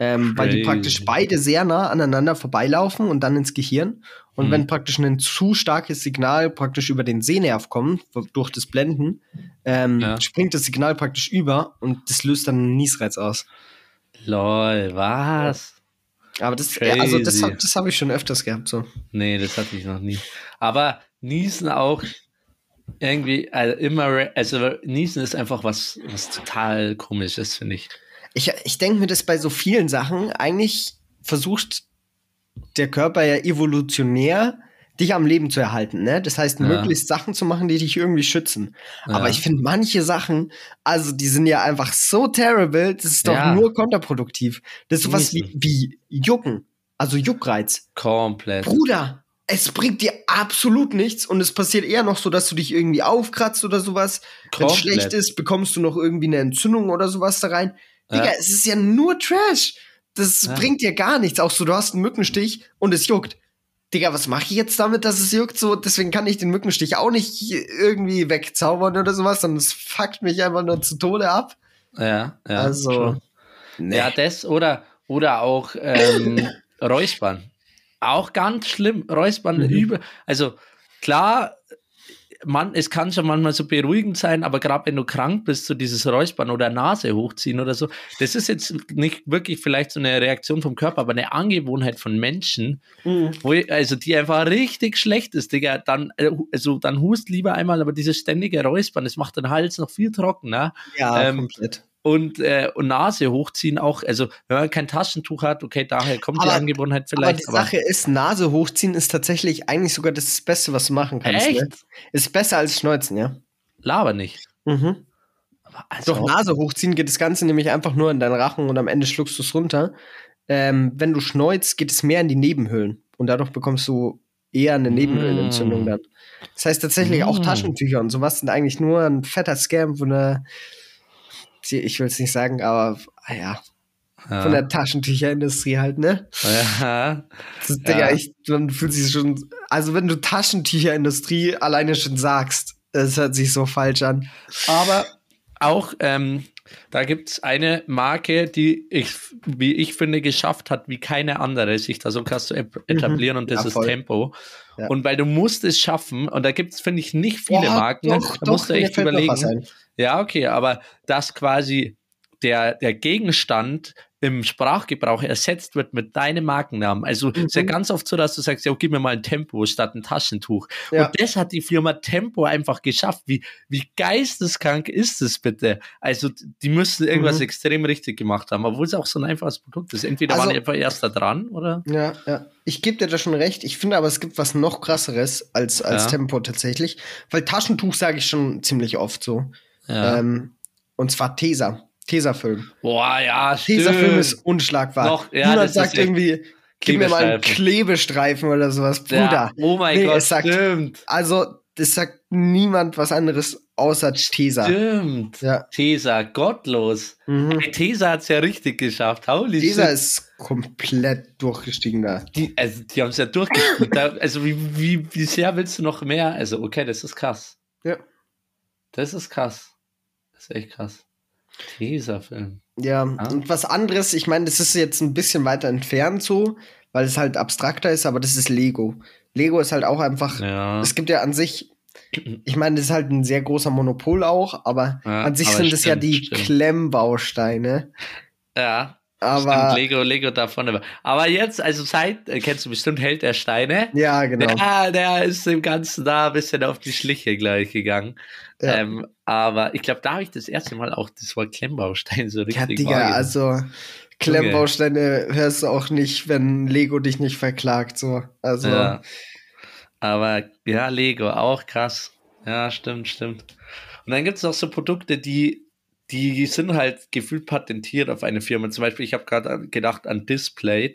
ähm, weil die praktisch beide sehr nah aneinander vorbeilaufen und dann ins Gehirn. Und mhm. wenn praktisch ein zu starkes Signal praktisch über den Sehnerv kommt, durch das Blenden, ähm, ja. springt das Signal praktisch über und das löst dann einen Niesreiz aus. Lol, was? Aber das, Crazy. also das, das habe ich schon öfters gehabt, so. Nee, das hatte ich noch nie. Aber Niesen auch irgendwie, also immer, also Niesen ist einfach was, was total komisches, finde ich. Ich, ich denke mir das bei so vielen Sachen. Eigentlich versucht der Körper ja evolutionär dich am Leben zu erhalten, ne? Das heißt, ja. möglichst Sachen zu machen, die dich irgendwie schützen. Ja. Aber ich finde manche Sachen, also die sind ja einfach so terrible, das ist doch ja. nur kontraproduktiv. Das ist sowas wie, wie Jucken, also Juckreiz. Komplett. Bruder, es bringt dir absolut nichts und es passiert eher noch so, dass du dich irgendwie aufkratzt oder sowas. Wenn es schlecht ist, bekommst du noch irgendwie eine Entzündung oder sowas da rein. Digga, ja. es ist ja nur Trash. Das bringt dir gar nichts. Auch so, du hast einen Mückenstich und es juckt. Digga, was mache ich jetzt damit, dass es juckt? So, deswegen kann ich den Mückenstich auch nicht irgendwie wegzaubern oder sowas, sondern es fuckt mich einfach nur zu Tode ab. Ja, ja. Also. Nee. Ja, das oder, oder auch ähm, Räuspern. Auch ganz schlimm. Räuspern mhm. über. Also klar, man, es kann schon manchmal so beruhigend sein, aber gerade wenn du krank bist, so dieses Räuspern oder Nase hochziehen oder so, das ist jetzt nicht wirklich vielleicht so eine Reaktion vom Körper, aber eine Angewohnheit von Menschen, mhm. wo ich, also die einfach richtig schlecht ist, Digga, dann, äh, also dann hust lieber einmal, aber dieses ständige Räuspern, das macht den Hals noch viel trockener. Ja, ähm, komplett und, äh, und Nase hochziehen auch. Also, wenn man kein Taschentuch hat, okay, daher kommt aber, die Angewohnheit vielleicht. Aber die Sache ist, Nase hochziehen ist tatsächlich eigentlich sogar das Beste, was du machen kannst. Echt? Ne? Ist besser als Schneuzen, ja. Laber nicht. Mhm. Also Doch, Nase hochziehen geht das Ganze nämlich einfach nur in deinen Rachen und am Ende schluckst du es runter. Ähm, wenn du schneuzt, geht es mehr in die Nebenhöhlen und dadurch bekommst du eher eine Nebenhöhlenentzündung mm. dann. Das heißt tatsächlich mm. auch Taschentücher und sowas sind eigentlich nur ein fetter Scam von der ich will es nicht sagen, aber ah ja, ja. von der Taschentücherindustrie halt, ne? Ja. Das Digga, ja. ich, man fühlt sich schon, also wenn du Taschentücherindustrie alleine schon sagst, es hört sich so falsch an. Aber auch, ähm, Da gibt es eine Marke, die ich, wie ich finde, geschafft hat, wie keine andere, sich da so krass zu mhm. etablieren mhm. und das ja, ist voll. Tempo. Ja. Und weil du musst es schaffen, und da gibt es, finde ich, nicht viele Boah, Marken, doch, da doch, musst du echt überlegen. Ja, okay, aber das quasi der, der Gegenstand im Sprachgebrauch ersetzt wird mit deinem Markennamen. Also mhm. ist ja ganz oft so, dass du sagst, ja, gib mir mal ein Tempo statt ein Taschentuch. Ja. Und das hat die Firma Tempo einfach geschafft. Wie, wie geisteskrank ist es bitte? Also die müssen irgendwas mhm. extrem richtig gemacht haben, obwohl es auch so ein einfaches Produkt ist. Entweder also, waren die einfach erst da dran, oder? Ja, ja. Ich gebe dir da schon recht. Ich finde aber, es gibt was noch krasseres als, als ja. Tempo tatsächlich. Weil Taschentuch sage ich schon ziemlich oft so. Ja. Ähm, und zwar Tesa. Tesafilm. Boah, ja, stimmt. Tesafilm ist unschlagbar. Noch, ja, Niemand sagt irgendwie, gib mir mal einen Klebestreifen oder sowas, Bruder. Ja, oh mein nee, Gott, sagt, stimmt. Also, das sagt niemand was anderes außer Tesa. Stimmt. Ja. Tesa, gottlos. Mhm. Tesa hat es ja richtig geschafft. Holy Tesa shit. ist komplett durchgestiegen da. Die, also, die haben es ja durchgestiegen. also, wie, wie, wie sehr willst du noch mehr? Also, okay, das ist krass. Ja. Das ist krass. Das ist echt krass. Tesafilm. Ja, ah. und was anderes, ich meine, das ist jetzt ein bisschen weiter entfernt so, weil es halt abstrakter ist, aber das ist Lego. Lego ist halt auch einfach, ja. es gibt ja an sich, ich meine, das ist halt ein sehr großer Monopol auch, aber ja, an sich sind es ja die stimmt. Klemmbausteine. Ja. Aber Stimmt, Lego, Lego davon. Aber jetzt, also seit, äh, kennst du bestimmt Held der Steine. Ja, genau. Ja, der ist dem Ganzen da ein bisschen auf die Schliche gleich gegangen. Ja. Ähm, aber ich glaube, da habe ich das erste Mal auch das Wort Klemmbaustein so richtig Ja, Digga, also Klemmbausteine hörst du auch nicht, wenn Lego dich nicht verklagt, so. Also. Ja. Aber ja, Lego, auch krass. Ja, stimmt, stimmt. Und dann gibt es auch so Produkte, die, die sind halt gefühlt patentiert auf eine Firma. Zum Beispiel, ich habe gerade gedacht an Display.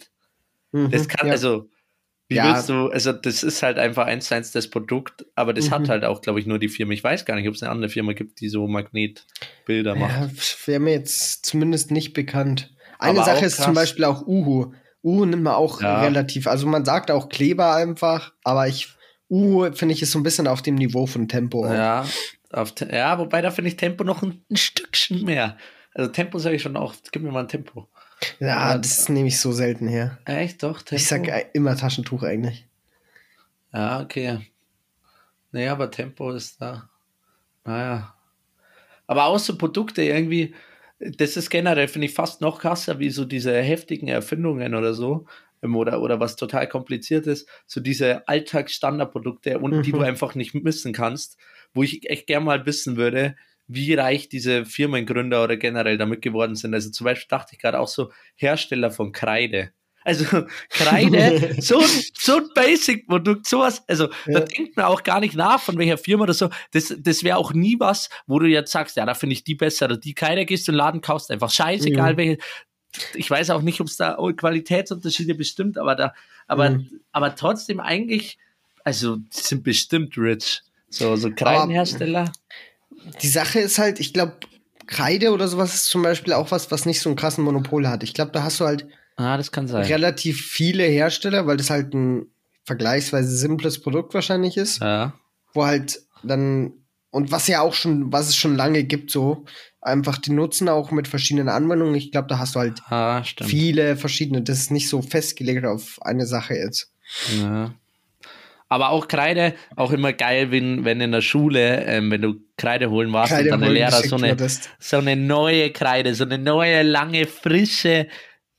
Mhm, das kann, ja. also wie ja. willst du, also das ist halt einfach eins zu eins das Produkt, aber das mhm. hat halt auch, glaube ich, nur die Firma. Ich weiß gar nicht, ob es eine andere Firma gibt, die so Magnetbilder macht. Ja, wäre mir jetzt zumindest nicht bekannt. Eine aber Sache ist zum Beispiel auch Uhu. Uhu nimmt man auch ja. relativ, also man sagt auch Kleber einfach, aber ich, Uhu finde ich ist so ein bisschen auf dem Niveau von Tempo. Ja, auf, ja wobei da finde ich Tempo noch ein, ein Stückchen mehr. Also Tempo sage ich schon auch, gib mir mal ein Tempo. Ja, das nehme ich so selten her. Echt, doch? Tempo? Ich sag immer Taschentuch eigentlich. Ja, okay. Nee, aber Tempo ist da. Naja. Aber auch so Produkte irgendwie, das ist generell, finde ich, fast noch krasser, wie so diese heftigen Erfindungen oder so. Ähm, oder, oder was total kompliziert ist, so diese Alltagsstandardprodukte, und mhm. die du mhm. einfach nicht missen kannst, wo ich echt gern mal wissen würde, wie reich diese Firmengründer oder generell damit geworden sind. Also zum Beispiel dachte ich gerade auch so Hersteller von Kreide. Also Kreide, so, so ein Basic-Produkt, sowas, also ja. da denkt man auch gar nicht nach, von welcher Firma oder so. Das, das wäre auch nie was, wo du jetzt sagst, ja, da finde ich die besser oder die Kreide, gehst du in den Laden, kaufst einfach scheißegal, mhm. welche. Ich weiß auch nicht, ob es da Qualitätsunterschiede bestimmt, aber da, aber, mhm. aber trotzdem eigentlich, also die sind bestimmt rich. So, so Kreidenhersteller. Aber die Sache ist halt, ich glaube, Kreide oder sowas ist zum Beispiel auch was, was nicht so einen krassen Monopol hat. Ich glaube, da hast du halt ah, das kann sein. relativ viele Hersteller, weil das halt ein vergleichsweise simples Produkt wahrscheinlich ist. Ja. Wo halt dann, und was ja auch schon, was es schon lange gibt, so, einfach die nutzen auch mit verschiedenen Anwendungen. Ich glaube, da hast du halt ah, viele verschiedene. Das ist nicht so festgelegt auf eine Sache jetzt. Ja. Aber auch Kreide, auch immer geil, wenn, wenn in der Schule, ähm, wenn du Kreide holen warst Kreide und dann der Lehrer so eine, so eine neue Kreide, so eine neue, lange, frische,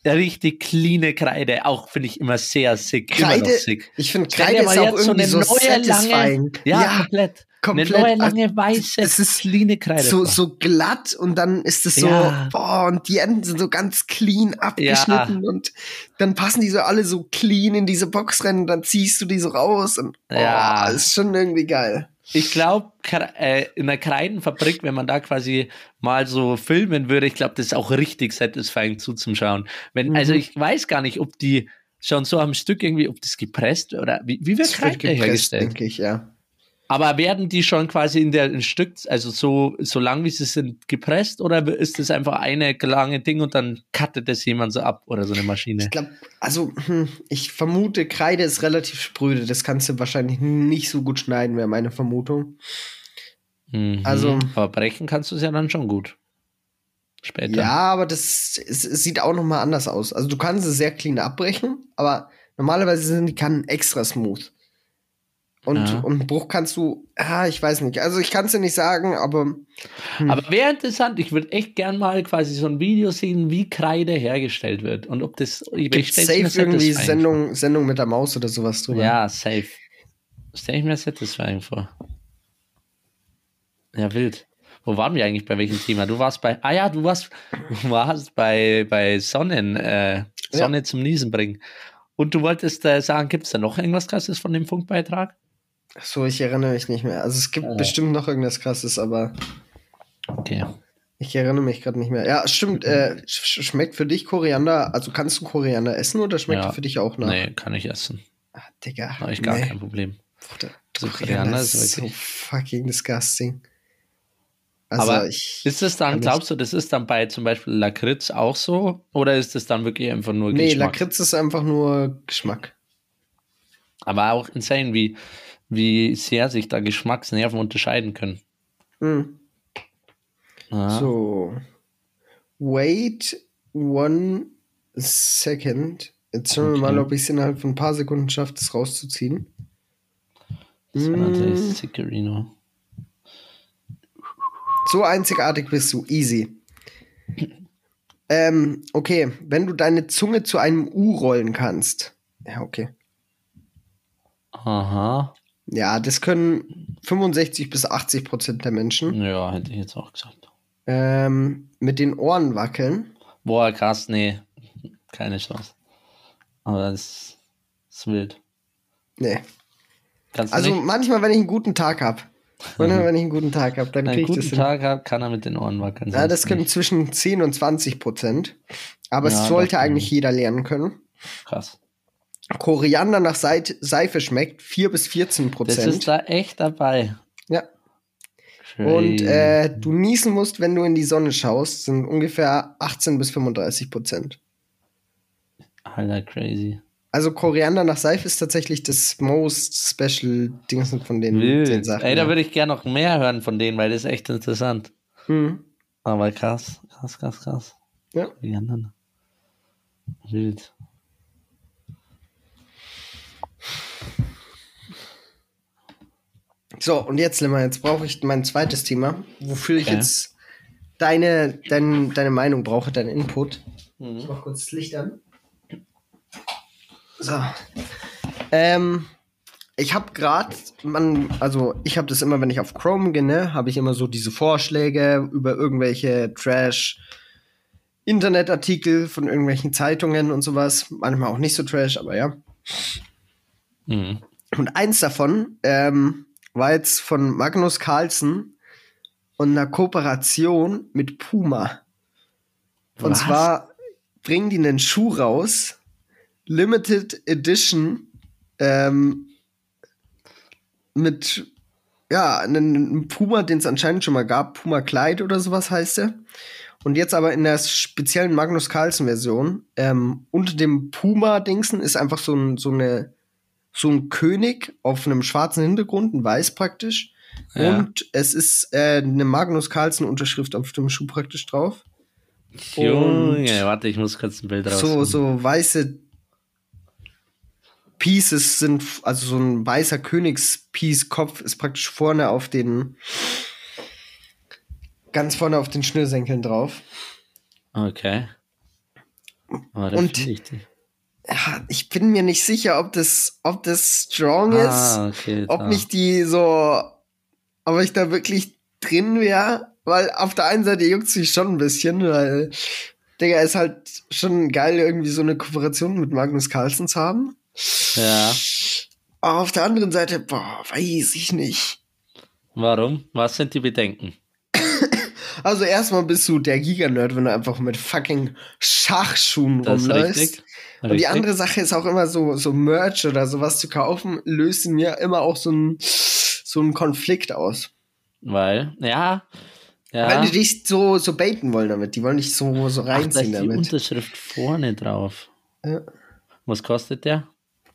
richtig cleane Kreide, auch finde ich immer sehr sick. Kreide, sick. ich finde Kreide ist auch irgendwie so, neue, lange, ja, ja, komplett komplett. Eine neue, lange, weiße, es ist clean Kreide. So, so glatt und dann ist es so, ja. boah, und die Enden sind so ganz clean abgeschnitten ja. und dann passen die so alle so clean in diese Box rein und dann ziehst du die so raus und, boah, ja. ist schon irgendwie geil. Ich glaube, äh, in der Kreidenfabrik, wenn man da quasi mal so filmen würde, ich glaube, das ist auch richtig satisfying zuzuschauen. Wenn, mhm. Also ich weiß gar nicht, ob die schon so am Stück irgendwie, ob das gepresst oder wie, wie wird Kreide hergestellt? Denke ich, ja. Aber werden die schon quasi in der in Stück, also so, so lang wie sie sind, gepresst oder ist das einfach eine lange Ding und dann cuttet das jemand so ab oder so eine Maschine? Ich glaube, also hm, ich vermute, Kreide ist relativ spröde. Das kannst du wahrscheinlich nicht so gut schneiden, wäre meine Vermutung. Mhm. Also, aber brechen kannst du es ja dann schon gut. später. Ja, aber das es, es sieht auch noch mal anders aus. Also du kannst es sehr clean abbrechen, aber normalerweise sind die Kannen extra smooth. Und, ja. und Bruch kannst du, ah, ich weiß nicht. Also ich kann es dir nicht sagen, aber. Hm. Aber wäre interessant, ich würde echt gern mal quasi so ein Video sehen, wie Kreide hergestellt wird. Und ob das. Ich safe irgendwie Sendung, Sendung mit der Maus oder sowas drüber. Ja, safe. Stell ich mir satisfying vor. Ja, wild. Wo waren wir eigentlich bei welchem Thema? Du warst bei. Ah ja, du warst, du warst bei, bei Sonnen, äh, Sonne ja. zum Niesen bringen. Und du wolltest äh, sagen, gibt es da noch irgendwas krasses von dem Funkbeitrag? So, ich erinnere mich nicht mehr. Also es gibt oh. bestimmt noch irgendwas krasses, aber. Okay. Ich erinnere mich gerade nicht mehr. Ja, stimmt. Äh, sch schmeckt für dich Koriander, also kannst du Koriander essen oder schmeckt ja. für dich auch nach? Nee, kann ich essen. Ah, Digga. Habe ich gar nee. kein Problem. Bruder, so Koriander ist, ist so fucking disgusting. Also Aber ist es dann, glaubst du, das ist dann bei zum Beispiel Lakritz auch so? Oder ist es dann wirklich einfach nur nee, Geschmack? Nee, Lakritz ist einfach nur Geschmack. Aber auch insane, wie, wie sehr sich da Geschmacksnerven unterscheiden können. Hm. Ja. So. Wait one second. Jetzt schauen okay. wir mal, ob ich es innerhalb von ein paar Sekunden schaffe, das rauszuziehen. Das war natürlich hm. Sickerino. So einzigartig bist du. Easy. ähm, okay, wenn du deine Zunge zu einem U rollen kannst. Ja, okay. Aha. Ja, das können 65 bis 80 Prozent der Menschen. Ja, hätte ich jetzt auch gesagt. Ähm, mit den Ohren wackeln. Boah, krass, nee. Keine Chance. Aber das ist wild. Nee. also nicht? manchmal, wenn ich einen guten Tag habe, manchmal, wenn ich einen guten Tag habe, dann kriege ich das. Wenn einen guten Tag habe, kann er mit den Ohren wackeln. Ja, das können nicht. zwischen 10 und 20 Prozent. Aber ja, es sollte eigentlich jeder lernen können. Krass. Koriander nach Seife schmeckt, 4 bis 14 Prozent. Das ist da echt dabei. Ja. Crazy. Und äh, du niesen musst, wenn du in die Sonne schaust, sind ungefähr 18 bis 35 Prozent. Alter, crazy. Also Koriander nach Seife ist tatsächlich das most special Ding von den, den Sachen. Ey, da würde ich gerne noch mehr hören von denen, weil das ist echt interessant. Mhm. Aber krass, krass, krass, krass. Ja. Koriander. Wild. So, und jetzt, Limmer, jetzt brauche ich mein zweites Thema, wofür ich jetzt deine, dein, deine Meinung brauche, deinen Input. Mhm. Ich mach kurz das Licht an. So. Ähm, ich habe gerade, man, also ich habe das immer, wenn ich auf Chrome gehe, ne, habe ich immer so diese Vorschläge über irgendwelche Trash. Internetartikel von irgendwelchen Zeitungen und sowas. Manchmal auch nicht so trash, aber ja. Mhm. Und eins davon ähm, war jetzt von Magnus Carlsen und einer Kooperation mit Puma. Und Was? zwar bringen die einen Schuh raus, Limited Edition, ähm, mit ja, einen Puma, den es anscheinend schon mal gab, Puma Kleid oder sowas heißt er. Und jetzt aber in der speziellen Magnus Carlsen Version, ähm, unter dem Puma-Dingsen ist einfach so, ein, so eine so ein König auf einem schwarzen Hintergrund, ein weiß praktisch. Ja. Und es ist äh, eine Magnus Carlsen Unterschrift auf dem Schuh praktisch drauf. Junge, warte, ich muss kurz ein Bild raus. So, so weiße Pieces sind, also so ein weißer Königspiece-Kopf ist praktisch vorne auf den, ganz vorne auf den Schnürsenkeln drauf. Okay. Oh, und ich bin mir nicht sicher, ob das, ob das strong ah, ist, okay, ob mich die so, ob ich da wirklich drin wäre, weil auf der einen Seite juckt sich schon ein bisschen, weil, Digga, ist halt schon geil, irgendwie so eine Kooperation mit Magnus Carlsen zu haben. Ja. Aber auf der anderen Seite, boah, weiß ich nicht. Warum? Was sind die Bedenken? Also erstmal bist du der Giga-Nerd, wenn du einfach mit fucking Schachschuhen das rumläufst. Und die andere Sache ist auch immer so, so Merch oder sowas zu kaufen, löst mir immer auch so ein, so Konflikt aus. Weil, ja, ja. Weil die dich so, so baiten wollen damit. Die wollen dich so, so reinziehen Ach, da ist damit. die Unterschrift vorne drauf. Ja. Was kostet der?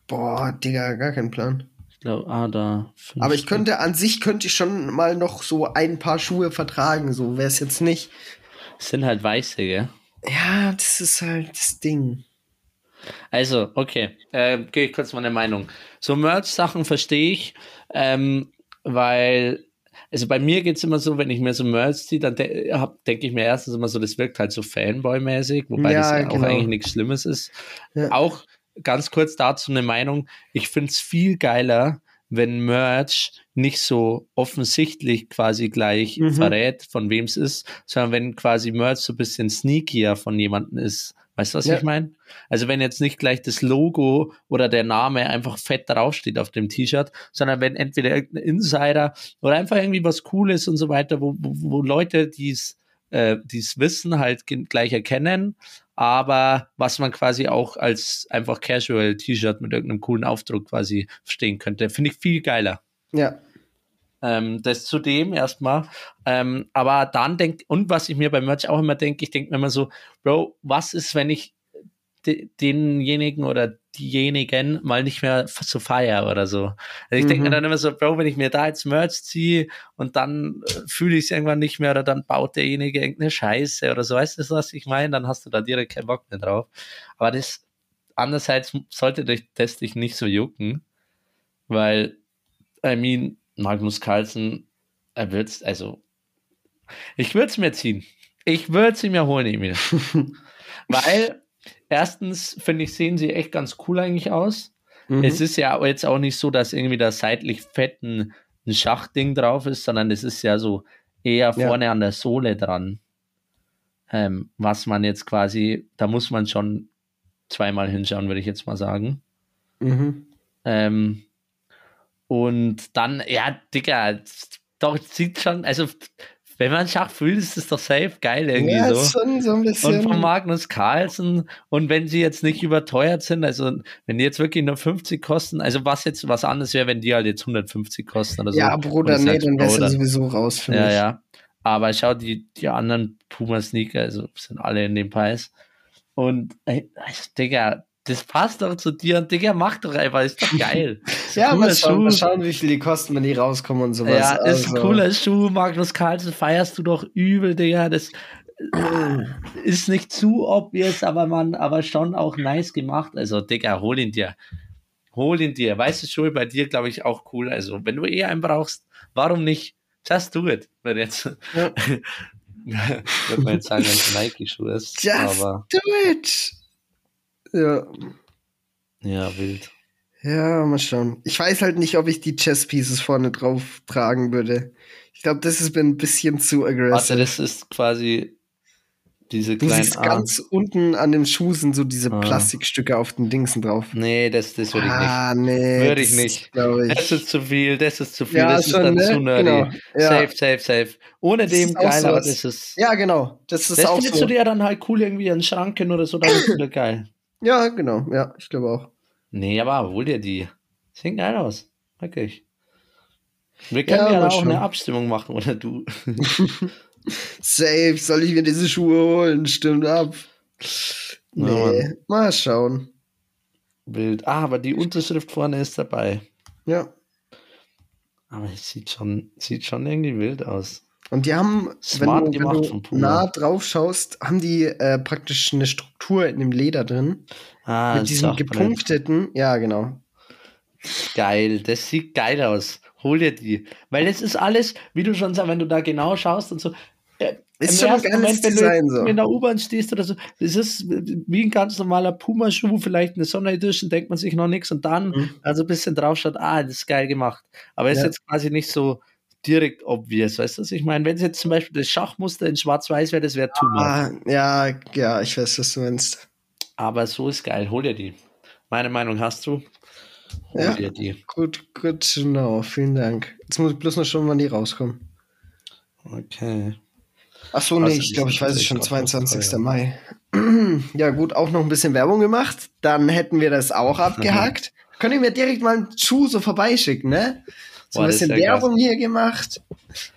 Boah, Digga, gar kein Plan. Ich glaube, ah, da. Aber ich könnte, an sich könnte ich schon mal noch so ein paar Schuhe vertragen, so wäre es jetzt nicht. sind halt weiße, gell? Ja, das ist halt das Ding. Also, okay, äh, gehe ich kurz meine Meinung. So Merch-Sachen verstehe ich, ähm, weil, also bei mir geht es immer so, wenn ich mir so Merch ziehe, dann de denke ich mir erstens immer so, das wirkt halt so Fanboy-mäßig, wobei ja, das genau. auch eigentlich nichts Schlimmes ist. Ja. Auch ganz kurz dazu eine Meinung, ich finde es viel geiler, wenn Merch nicht so offensichtlich quasi gleich mhm. verrät, von wem es ist, sondern wenn quasi Merch so ein bisschen sneakier von jemandem ist. Weißt du, was ja. ich meine? Also wenn jetzt nicht gleich das Logo oder der Name einfach fett draufsteht auf dem T-Shirt, sondern wenn entweder irgendein Insider oder einfach irgendwie was Cooles und so weiter, wo, wo, wo Leute dies äh, dies Wissen halt gleich erkennen, aber was man quasi auch als einfach Casual T-Shirt mit irgendeinem coolen Aufdruck quasi verstehen könnte, finde ich viel geiler. Ja. Ähm, das zudem erstmal. Ähm, aber dann denkt, und was ich mir beim Merch auch immer denke, ich denke mir immer so, Bro, was ist, wenn ich denjenigen oder diejenigen mal nicht mehr so feier oder so. Also ich denke mir mhm. dann immer so, Bro, wenn ich mir da jetzt Merch ziehe und dann äh, fühle ich es irgendwann nicht mehr oder dann baut derjenige irgendeine Scheiße oder so, weißt du, was ich meine? Dann hast du da direkt keinen Bock mehr drauf. Aber das, andererseits sollte das dich nicht so jucken, weil, I mean, Magnus Carlsen, er wird's, also, ich würde es mir ziehen. Ich würde sie mir holen, Emil. weil, erstens, finde ich, sehen sie echt ganz cool eigentlich aus. Mhm. Es ist ja jetzt auch nicht so, dass irgendwie da seitlich fetten ein Schachding drauf ist, sondern es ist ja so eher vorne ja. an der Sohle dran. Ähm, was man jetzt quasi, da muss man schon zweimal hinschauen, würde ich jetzt mal sagen. Mhm. Ähm, und dann, ja, Digga, doch, sieht schon, also wenn man Schach fühlt, ist es doch safe geil irgendwie ja, so. Schon so ein bisschen. Und von Magnus Carlsen und wenn sie jetzt nicht überteuert sind, also wenn die jetzt wirklich nur 50 kosten, also was jetzt was anderes wäre, wenn die halt jetzt 150 kosten oder so. Ja, Bruder, nee, halt, dann wärst du sowieso raus für ja, mich. Ja, ja. Aber schau, die, die anderen Puma-Sneaker, also sind alle in dem Preis. Und, ey, also, Digga, das passt doch zu dir und Digga, mach doch einfach, ist doch geil. Ja, mal schauen, mal schauen, wie viel die kosten, wenn die rauskommen und sowas. Ja, ist also. ein cooler Schuh, Magnus Carlsen, feierst du doch übel, Digga, das äh, ist nicht zu obvious, aber man, aber schon auch nice gemacht. Also, Digga, hol ihn dir. Hol ihn dir. Weißt du, Schuhe bei dir, glaube ich, auch cool. Also, wenn du eh einen brauchst, warum nicht? Just do it. Wenn jetzt, ja. würde man jetzt sagen, wenn es Nike-Schuh ist. Just aber, do it! Ja. Ja, wild. Ja, mal schauen. Ich weiß halt nicht, ob ich die Chess Pieces vorne drauf tragen würde. Ich glaube, das ist ein bisschen zu aggressiv. Warte, das ist quasi diese du kleinen siehst ganz unten an dem Schuh sind so diese ah. Plastikstücke auf den Dingsen drauf. Nee, das, das würde ich nicht. Ah, nee. Würde ich nicht. Ich. Das ist zu viel, das ist zu viel, ja, das schon, ist dann ne? zu nerdy. Genau. Ja. Safe, safe, safe. Ohne das dem geil, aber das ist. Ja, genau. Das ist das auch findest so. du dir dann halt cool irgendwie in Schranken oder so, dann ist wieder geil. Ja, genau. Ja, ich glaube auch. Nee, aber hol dir die. Sieht geil aus. Wirklich. Wir können ja, ja auch schon. eine Abstimmung machen, oder du? Safe, soll ich mir diese Schuhe holen? Stimmt ab. Nee, ja, mal schauen. Wild. Ah, aber die Unterschrift vorne ist dabei. Ja. Aber es sieht schon, sieht schon irgendwie wild aus. Und die haben, Smart wenn du, wenn du nah drauf schaust, haben die äh, praktisch eine Struktur in dem Leder drin. Ah, mit diesem gepunkteten, ja, genau. Geil, das sieht geil aus. Hol dir die. Weil es ist alles, wie du schon sagst, wenn du da genau schaust und so. Äh, ist schon ein geiles Moment, wenn Design, du so. in der U-Bahn stehst oder so, das ist wie ein ganz normaler Puma-Schuh, vielleicht eine Sonderedition, denkt man sich noch nichts und dann mhm. also ein bisschen drauf schaut, ah, das ist geil gemacht. Aber es ja. ist jetzt quasi nicht so, direkt obvious, weißt du, was ich meine? Wenn es jetzt zum Beispiel das Schachmuster in Schwarz-Weiß wäre, das wäre too. Ah, ja, ja, ich weiß, was du meinst. Aber so ist geil, hol dir die. Meine Meinung hast du? Hol ja, dir die. Gut, gut, genau, vielen Dank. Jetzt muss ich bloß noch schauen, wann die rauskommen. Okay. Ach so, nee, also, ich glaube, ich weiß es schon, 22. Mai. ja, gut, auch noch ein bisschen Werbung gemacht. Dann hätten wir das auch abgehakt. Könnt ihr mir direkt mal einen Schuh so vorbeischicken, ne? So ein bisschen Werbung hier gemacht.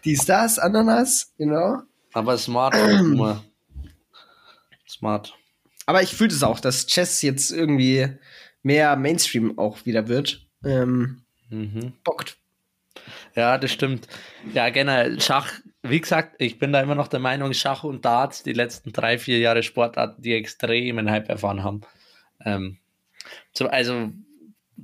Dies, das, Ananas, genau. Aber smart, smart. Aber ich fühle es auch, dass Chess jetzt irgendwie mehr Mainstream auch wieder wird. Ähm, mhm. Bockt. Ja, das stimmt. Ja, generell, Schach wie gesagt, ich bin da immer noch der Meinung, Schach und Darts, die letzten drei, vier Jahre Sportarten, die extremen Hype erfahren haben. Ähm, so, also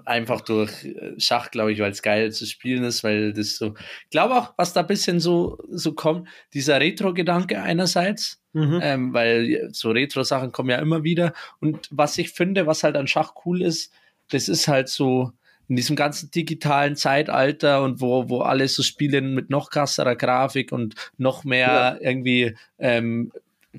einfach durch äh, Schach, glaube ich, weil es geil zu spielen ist, weil das so, ich glaube auch, was da ein bisschen so, so kommt, dieser Retro-Gedanke einerseits, mhm. ähm, weil so Retro-Sachen kommen ja immer wieder und was ich finde, was halt an Schach cool ist, das ist halt so, in diesem ganzen digitalen Zeitalter und wo, wo alles so spielen mit noch krasserer Grafik und noch mehr ja. irgendwie ähm,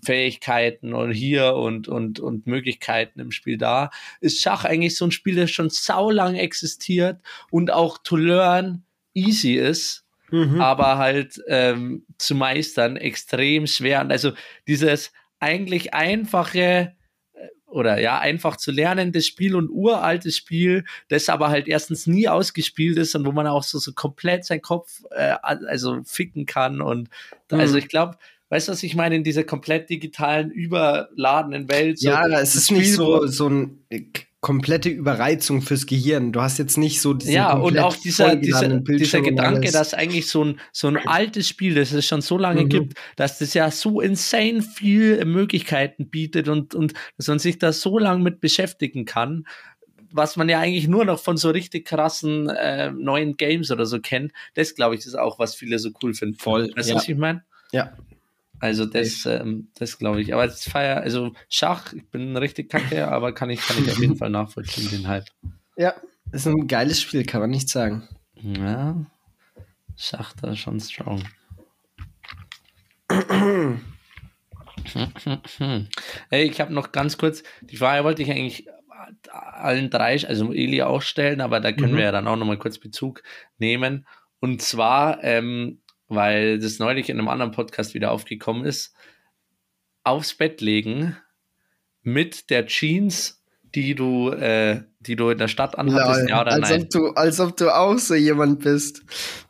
Fähigkeiten und hier und, und, und Möglichkeiten im Spiel da, ist Schach eigentlich so ein Spiel, das schon saulang existiert und auch to learn easy ist, mhm. aber halt ähm, zu meistern extrem schwer. Und also dieses eigentlich einfache äh, oder ja, einfach zu lernendes Spiel und uraltes Spiel, das aber halt erstens nie ausgespielt ist und wo man auch so, so komplett seinen Kopf äh, also ficken kann. Und mhm. also ich glaube, Weißt du, was ich meine? In dieser komplett digitalen, überladenen Welt. So ja, es ist nicht so, so eine komplette Überreizung fürs Gehirn. Du hast jetzt nicht so diese Ja, und auch dieser, dieser, dieser Gedanke, dass eigentlich so ein, so ein altes Spiel, das es schon so lange mhm. gibt, dass das ja so insane viel Möglichkeiten bietet und, und dass man sich da so lange mit beschäftigen kann was man ja eigentlich nur noch von so richtig krassen äh, neuen Games oder so kennt, das glaube ich ist auch, was viele so cool finden. Voll. Weißt du, ja. was ich meine? Ja, also das, ähm, das glaube ich. Aber das Feier, also Schach, ich bin richtig kacke, aber kann ich, kann ich auf jeden Fall nachvollziehen, den Hype. Ja, ist ein geiles Spiel, kann man nicht sagen. Ja, Schach da schon strong. hey, ich habe noch ganz kurz, die Frage wollte ich eigentlich allen drei, also Eli auch stellen, aber da können mhm. wir ja dann auch nochmal kurz Bezug nehmen. Und zwar, ähm, weil das neulich in einem anderen Podcast wieder aufgekommen ist, aufs Bett legen mit der Jeans, die du, äh, die du in der Stadt anhattest, ja oder als nein? Ob du, als ob du auch so jemand bist.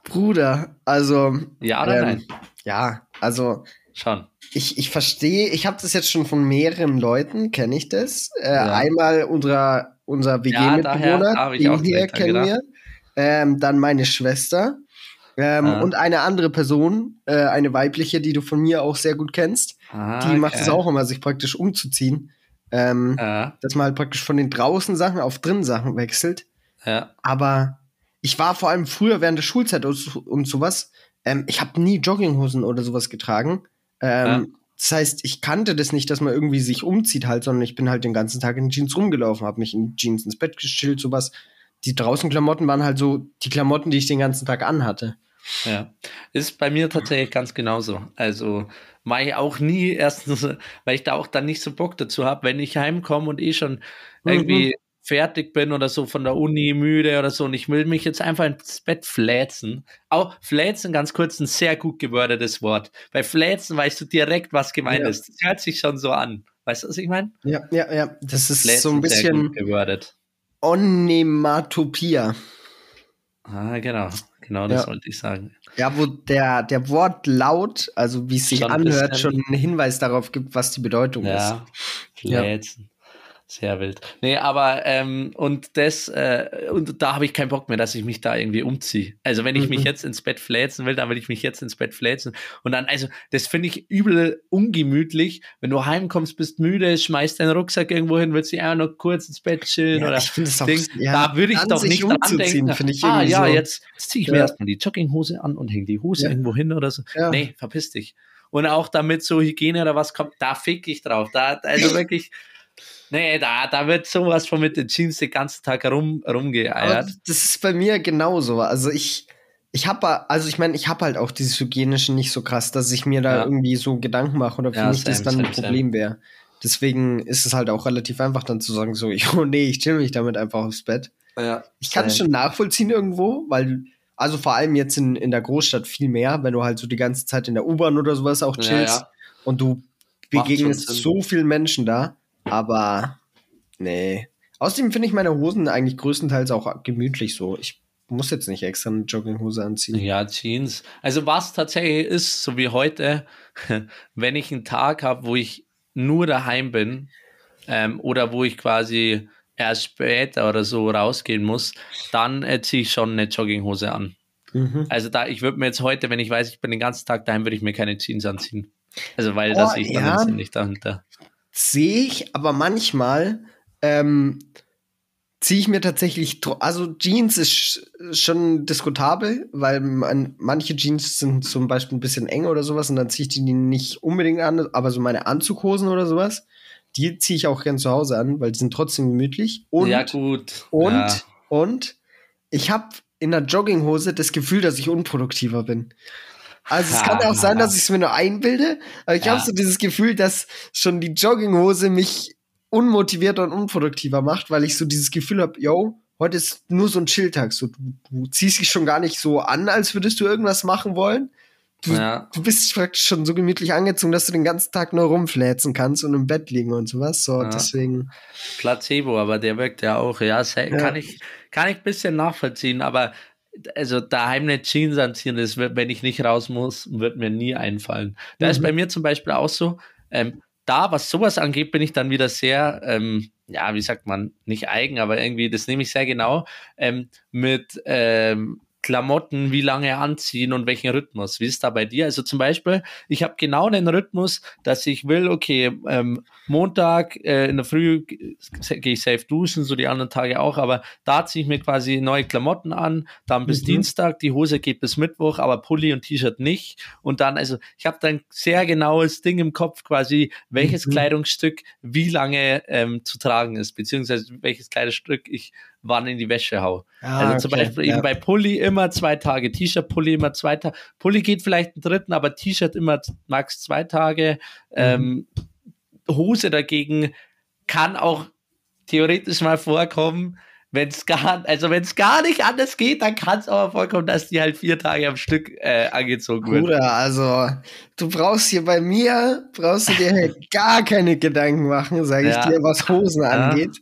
Bruder, also. Ja oder ähm, nein? Ja, also. Schon. Ich, ich verstehe, ich habe das jetzt schon von mehreren Leuten, kenne ich das. Äh, ja. Einmal unserer, unser WG-Mitbewohner, ja, den hier kennen wir. Ähm, dann meine Schwester. Ähm, ah. Und eine andere Person, äh, eine weibliche, die du von mir auch sehr gut kennst, ah, die macht es auch immer, sich praktisch umzuziehen. Ähm, ah. Dass man halt praktisch von den draußen Sachen auf drin Sachen wechselt. Ja. Aber ich war vor allem früher während der Schulzeit und sowas, ähm, ich habe nie Jogginghosen oder sowas getragen. Ähm, ja. Das heißt, ich kannte das nicht, dass man irgendwie sich umzieht halt, sondern ich bin halt den ganzen Tag in Jeans rumgelaufen, habe mich in Jeans ins Bett gestillt, sowas. Die draußen Klamotten waren halt so die Klamotten, die ich den ganzen Tag anhatte. Ja, ist bei mir tatsächlich ganz genauso. Also mache ich auch nie erstens, weil ich da auch dann nicht so Bock dazu habe, wenn ich heimkomme und eh schon mhm. irgendwie fertig bin oder so von der Uni müde oder so und ich will mich jetzt einfach ins Bett fläzen. Auch fläzen, ganz kurz, ein sehr gut gewordetes Wort. Bei fläzen weißt du direkt, was gemeint ja. ist. Das hört sich schon so an. Weißt du, was ich meine? Ja, ja, ja. Das ist fläzen so ein bisschen Onematopia. Ah, genau. Genau, das ja. wollte ich sagen. Ja, wo der, der Wortlaut, also wie es sich schon anhört, schon einen Hinweis darauf gibt, was die Bedeutung ja, ist. Fläzen. Ja. Sehr wild. Nee, aber ähm, und das, äh, und da habe ich keinen Bock mehr, dass ich mich da irgendwie umziehe. Also wenn ich mhm. mich jetzt ins Bett fläzen will, dann will ich mich jetzt ins Bett fläzen. Und dann, also, das finde ich übel ungemütlich, wenn du heimkommst, bist müde, schmeißt deinen Rucksack irgendwo hin, willst dich einfach noch kurz ins Bett chillen ja, oder ich das auch, ja, da würde ich doch nicht dran denken, ich ah ja, so. jetzt, jetzt ziehe ich ja. mir erstmal die Jogginghose an und hänge die Hose ja. irgendwo hin oder so. Ja. Nee, verpiss dich. Und auch damit so Hygiene oder was kommt, da fick ich drauf. Da, also wirklich, Nee, da, da wird sowas von mit den Jeans den ganzen Tag rum, rumgeeiert. das ist bei mir genauso. Also ich, ich habe, also ich meine, ich habe halt auch dieses Hygienische nicht so krass, dass ich mir da ja. irgendwie so Gedanken mache oder für ja, mich same, das dann same, ein Problem wäre. Deswegen ist es halt auch relativ einfach dann zu sagen, so, oh nee, ich chill mich damit einfach aufs Bett. Ja, ich kann es schon nachvollziehen irgendwo, weil, also vor allem jetzt in, in der Großstadt viel mehr, wenn du halt so die ganze Zeit in der U-Bahn oder sowas auch chillst ja, und du begegnest so vielen Menschen da. Aber nee. Außerdem finde ich meine Hosen eigentlich größtenteils auch gemütlich so. Ich muss jetzt nicht extra eine Jogginghose anziehen. Ja, Jeans. Also was tatsächlich ist, so wie heute, wenn ich einen Tag habe, wo ich nur daheim bin ähm, oder wo ich quasi erst später oder so rausgehen muss, dann äh, ziehe ich schon eine Jogginghose an. Mhm. Also da, ich würde mir jetzt heute, wenn ich weiß, ich bin den ganzen Tag daheim, würde ich mir keine Jeans anziehen. Also weil oh, da sehe ich dann ja, nicht dahinter. Sehe ich, aber manchmal ähm, ziehe ich mir tatsächlich, also Jeans ist schon diskutabel, weil man, manche Jeans sind zum Beispiel ein bisschen eng oder sowas und dann ziehe ich die nicht unbedingt an, aber so meine Anzughosen oder sowas, die ziehe ich auch gern zu Hause an, weil die sind trotzdem gemütlich. Und, ja, gut. Und, ja. und ich habe in der Jogginghose das Gefühl, dass ich unproduktiver bin. Also es kann auch sein, dass ich es mir nur einbilde, aber ich ja. habe so dieses Gefühl, dass schon die Jogginghose mich unmotivierter und unproduktiver macht, weil ich so dieses Gefühl habe, yo, heute ist nur so ein Chilltag. So, du, du ziehst dich schon gar nicht so an, als würdest du irgendwas machen wollen. Du, ja. du bist praktisch schon so gemütlich angezogen, dass du den ganzen Tag nur rumfläzen kannst und im Bett liegen und sowas. So, ja. deswegen. Placebo, aber der wirkt ja auch. Ja, kann ich, kann ich ein bisschen nachvollziehen, aber also daheim eine Jeans anziehen, das wird, wenn ich nicht raus muss, wird mir nie einfallen. Da mhm. ist bei mir zum Beispiel auch so, ähm, da, was sowas angeht, bin ich dann wieder sehr, ähm, ja, wie sagt man, nicht eigen, aber irgendwie, das nehme ich sehr genau, ähm, mit ähm, Klamotten, wie lange anziehen und welchen Rhythmus. Wie ist da bei dir? Also zum Beispiel, ich habe genau den Rhythmus, dass ich will, okay, ähm, Montag äh, in der Früh gehe ich safe duschen, so die anderen Tage auch, aber da ziehe ich mir quasi neue Klamotten an, dann bis mhm. Dienstag, die Hose geht bis Mittwoch, aber Pulli und T-Shirt nicht. Und dann, also ich habe dann sehr genaues Ding im Kopf, quasi, welches mhm. Kleidungsstück wie lange ähm, zu tragen ist, beziehungsweise welches Kleidungsstück ich wann in die Wäsche hau. Ah, also zum okay, Beispiel ja. eben bei Pulli immer zwei Tage, T-Shirt, Pulli immer zwei Tage. Pulli geht vielleicht einen dritten, aber T-Shirt immer max zwei Tage. Mhm. Ähm, Hose dagegen kann auch theoretisch mal vorkommen, wenn es gar, also wenn es gar nicht anders geht, dann kann es aber vorkommen, dass die halt vier Tage am Stück äh, angezogen wird. Bruder, also du brauchst hier bei mir, brauchst du dir halt gar keine Gedanken machen, sage ich ja. dir, was Hosen ja. angeht.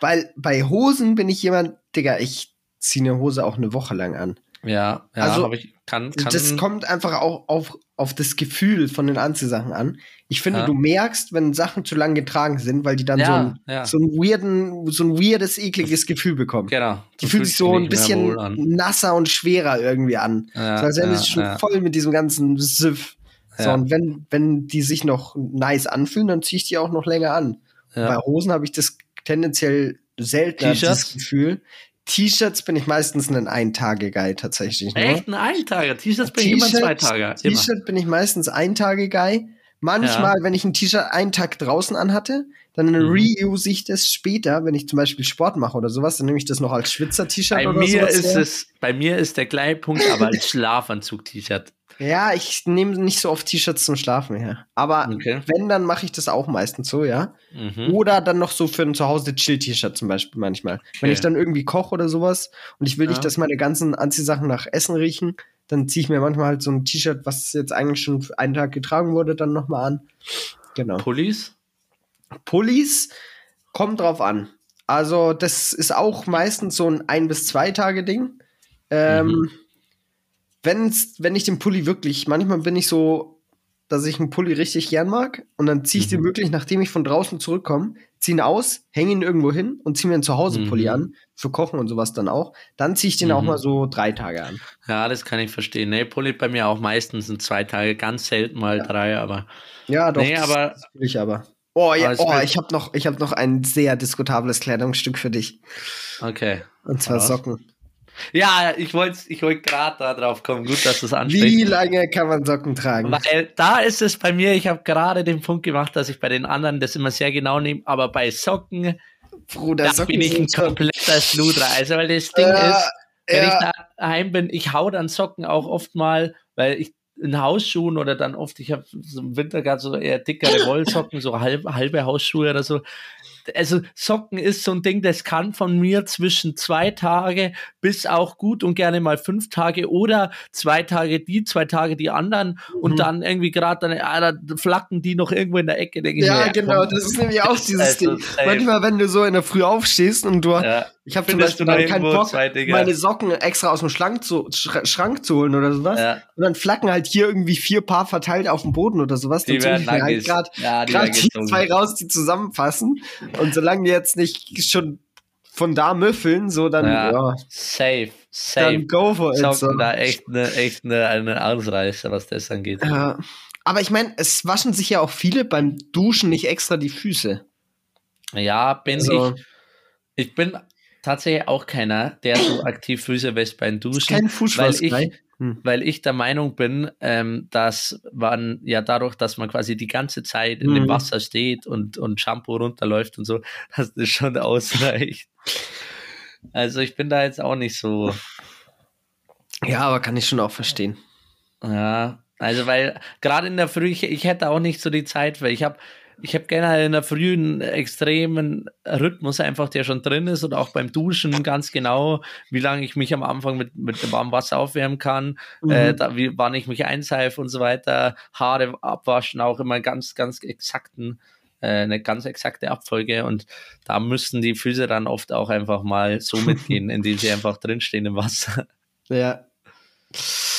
Weil bei Hosen bin ich jemand, Digga, ich ziehe eine Hose auch eine Woche lang an. Ja, ja, also, ich kann, kann. Das kommt einfach auch auf, auf das Gefühl von den Anziehsachen an. Ich finde, ja. du merkst, wenn Sachen zu lang getragen sind, weil die dann ja, so, ein, ja. so ein weirden, so ein weirdes, ekliges Gefühl bekommen. Genau. Die fühlt sich so ein bisschen nasser und schwerer irgendwie an. Ja, so als wären sie schon voll mit diesem ganzen Siff. So, und wenn, wenn die sich noch nice anfühlen, dann ziehe ich die auch noch länger an. Bei Hosen habe ich das tendenziell seltener das Gefühl. T-Shirts bin ich meistens ein Ein-Tage-Guy tatsächlich. Ne? Echt ein Ein-Tage? T-Shirts bin ich immer zwei Tage. T-Shirt bin ich meistens Ein-Tage-Guy. Manchmal, ja. wenn ich ein T-Shirt einen Tag draußen anhatte, dann mhm. reuse ich das später, wenn ich zum Beispiel Sport mache oder sowas, dann nehme ich das noch als Schwitzer-T-Shirt oder mir sowas. Ist es, bei mir ist der Gleitpunkt aber als Schlafanzug-T-Shirt. Ja, ich nehme nicht so oft T-Shirts zum Schlafen her. Aber okay. wenn, dann mache ich das auch meistens so, ja. Mhm. Oder dann noch so für ein Zuhause Chill-T-Shirt zum Beispiel manchmal. Okay. Wenn ich dann irgendwie koche oder sowas und ich will ja. nicht, dass meine ganzen Anziehsachen nach Essen riechen, dann ziehe ich mir manchmal halt so ein T-Shirt, was jetzt eigentlich schon einen Tag getragen wurde, dann nochmal an. Genau. Pullis? Pullis kommt drauf an. Also, das ist auch meistens so ein ein bis zwei Tage Ding. Ähm, mhm wenn's, wenn ich den Pulli wirklich, manchmal bin ich so, dass ich einen Pulli richtig gern mag und dann ziehe ich mhm. den wirklich, nachdem ich von draußen zurückkomme, ziehe ihn aus, hänge ihn irgendwo hin und ziehe mir einen Zuhause-Pulli mhm. an, für Kochen und sowas dann auch. Dann ziehe ich den mhm. auch mal so drei Tage an. Ja, das kann ich verstehen. Nee, Pulli bei mir auch meistens sind zwei Tage, ganz selten mal ja. drei, aber. Ja, doch. Nee, das, aber. Das will ich aber. Oh, ja, oh ich habe noch, ich hab noch ein sehr diskutables Kleidungsstück für dich. Okay. Und zwar Socken. Ja, ich wollte ich wollt gerade da drauf kommen. Gut, dass du es ansprichst. Wie lange kann man Socken tragen? Weil da ist es bei mir, ich habe gerade den Punkt gemacht, dass ich bei den anderen das immer sehr genau nehme, aber bei Socken, Bruder, da Socken bin ich ein kompletter Schludrer. Also, weil das Ding äh, ist, wenn ja. ich daheim bin, ich hau dann Socken auch oft mal, weil ich in Hausschuhen oder dann oft, ich habe so im Winter gerade so eher dickere Wollsocken, so halbe, halbe Hausschuhe oder so also Socken ist so ein Ding, das kann von mir zwischen zwei Tage bis auch gut und gerne mal fünf Tage oder zwei Tage die, zwei Tage die anderen mhm. und dann irgendwie gerade dann ah, flacken die noch irgendwo in der Ecke. Denke ja, ich, genau, das ist nämlich auch dieses also, Ding. Manchmal, wenn du so in der Früh aufstehst und du, ja. ich habe zum Beispiel dann keinen Bock, meine Socken extra aus dem Schrank zu, Schrank zu holen oder sowas ja. und dann flacken halt hier irgendwie vier Paar verteilt auf dem Boden oder sowas. Dann ziehe ich mir halt gerade ja, die zwei raus, die zusammenfassen und solange die jetzt nicht schon von da müffeln, so dann ja, ja. safe, safe. Dann go for it. So. Da echt eine, echt eine, eine Ausreißer, was das angeht. Ja. Aber ich meine, es waschen sich ja auch viele beim Duschen nicht extra die Füße. Ja, bin also, ich. Ich bin tatsächlich auch keiner, der so aktiv Füße wäscht beim Duschen. Kein Fußschweiß, weil ich, hm. weil ich der Meinung bin, ähm, dass man ja dadurch, dass man quasi die ganze Zeit in hm. dem Wasser steht und, und Shampoo runterläuft und so, dass das schon ausreicht. Also ich bin da jetzt auch nicht so. Ja, aber kann ich schon auch verstehen. Ja, also weil gerade in der Früh, ich, ich hätte auch nicht so die Zeit, weil ich habe ich habe gerne in der frühen extremen Rhythmus einfach, der schon drin ist und auch beim Duschen ganz genau, wie lange ich mich am Anfang mit, mit dem warmen Wasser aufwärmen kann, mhm. äh, da, wie, wann ich mich einseife und so weiter, Haare abwaschen, auch immer ganz, ganz exakten, äh, eine ganz exakte Abfolge und da müssen die Füße dann oft auch einfach mal so mitgehen, indem sie einfach drinstehen im Wasser. Ja,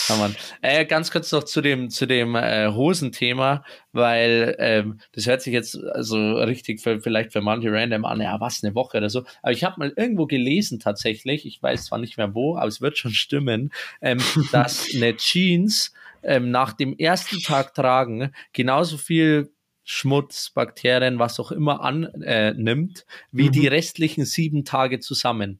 ja, Mann. Äh, ganz kurz noch zu dem, zu dem äh, Hosenthema, weil ähm, das hört sich jetzt also richtig für, vielleicht für manche random an, ja, was, eine Woche oder so. Aber ich habe mal irgendwo gelesen tatsächlich, ich weiß zwar nicht mehr wo, aber es wird schon stimmen, ähm, dass eine Jeans ähm, nach dem ersten Tag tragen genauso viel Schmutz, Bakterien, was auch immer annimmt, äh, wie mhm. die restlichen sieben Tage zusammen.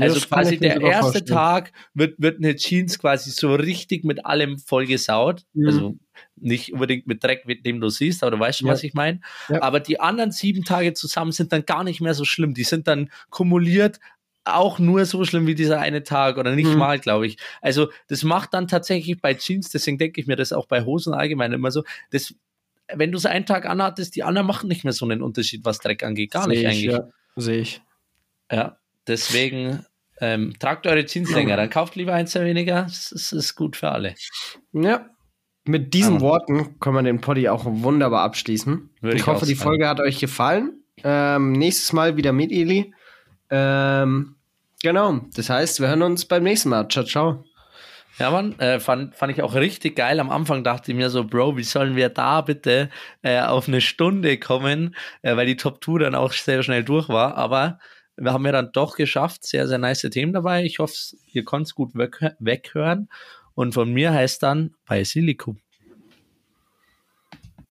Also quasi der erste Tag wird, wird eine Jeans quasi so richtig mit allem vollgesaut. Mhm. Also nicht unbedingt mit Dreck, mit dem du siehst, aber du weißt schon, ja. was ich meine. Ja. Aber die anderen sieben Tage zusammen sind dann gar nicht mehr so schlimm. Die sind dann kumuliert auch nur so schlimm wie dieser eine Tag oder nicht mhm. mal, glaube ich. Also das macht dann tatsächlich bei Jeans, deswegen denke ich mir das auch bei Hosen allgemein immer so, das, wenn du es einen Tag anhattest, die anderen machen nicht mehr so einen Unterschied, was Dreck angeht. Gar Seh nicht ich, eigentlich. Ja. Sehe ich. Ja, deswegen ähm, tragt eure Jeans länger, dann kauft lieber eins weniger. Es ist, ist, gut für alle. Ja. Mit diesen Aber. Worten können wir den Poddy auch wunderbar abschließen. Würde ich, ich hoffe, die Folge hat euch gefallen. Ähm, nächstes Mal wieder mit Eli. Ähm, genau. Das heißt, wir hören uns beim nächsten Mal. Ciao, ciao. Ja, Mann, äh, fand, fand ich auch richtig geil. Am Anfang dachte ich mir so, Bro, wie sollen wir da bitte äh, auf eine Stunde kommen, äh, weil die Top 2 dann auch sehr schnell durch war. Aber wir haben ja dann doch geschafft, sehr, sehr nice Themen dabei. Ich hoffe, ihr könnt es gut weghören. Und von mir heißt dann bei Silikum.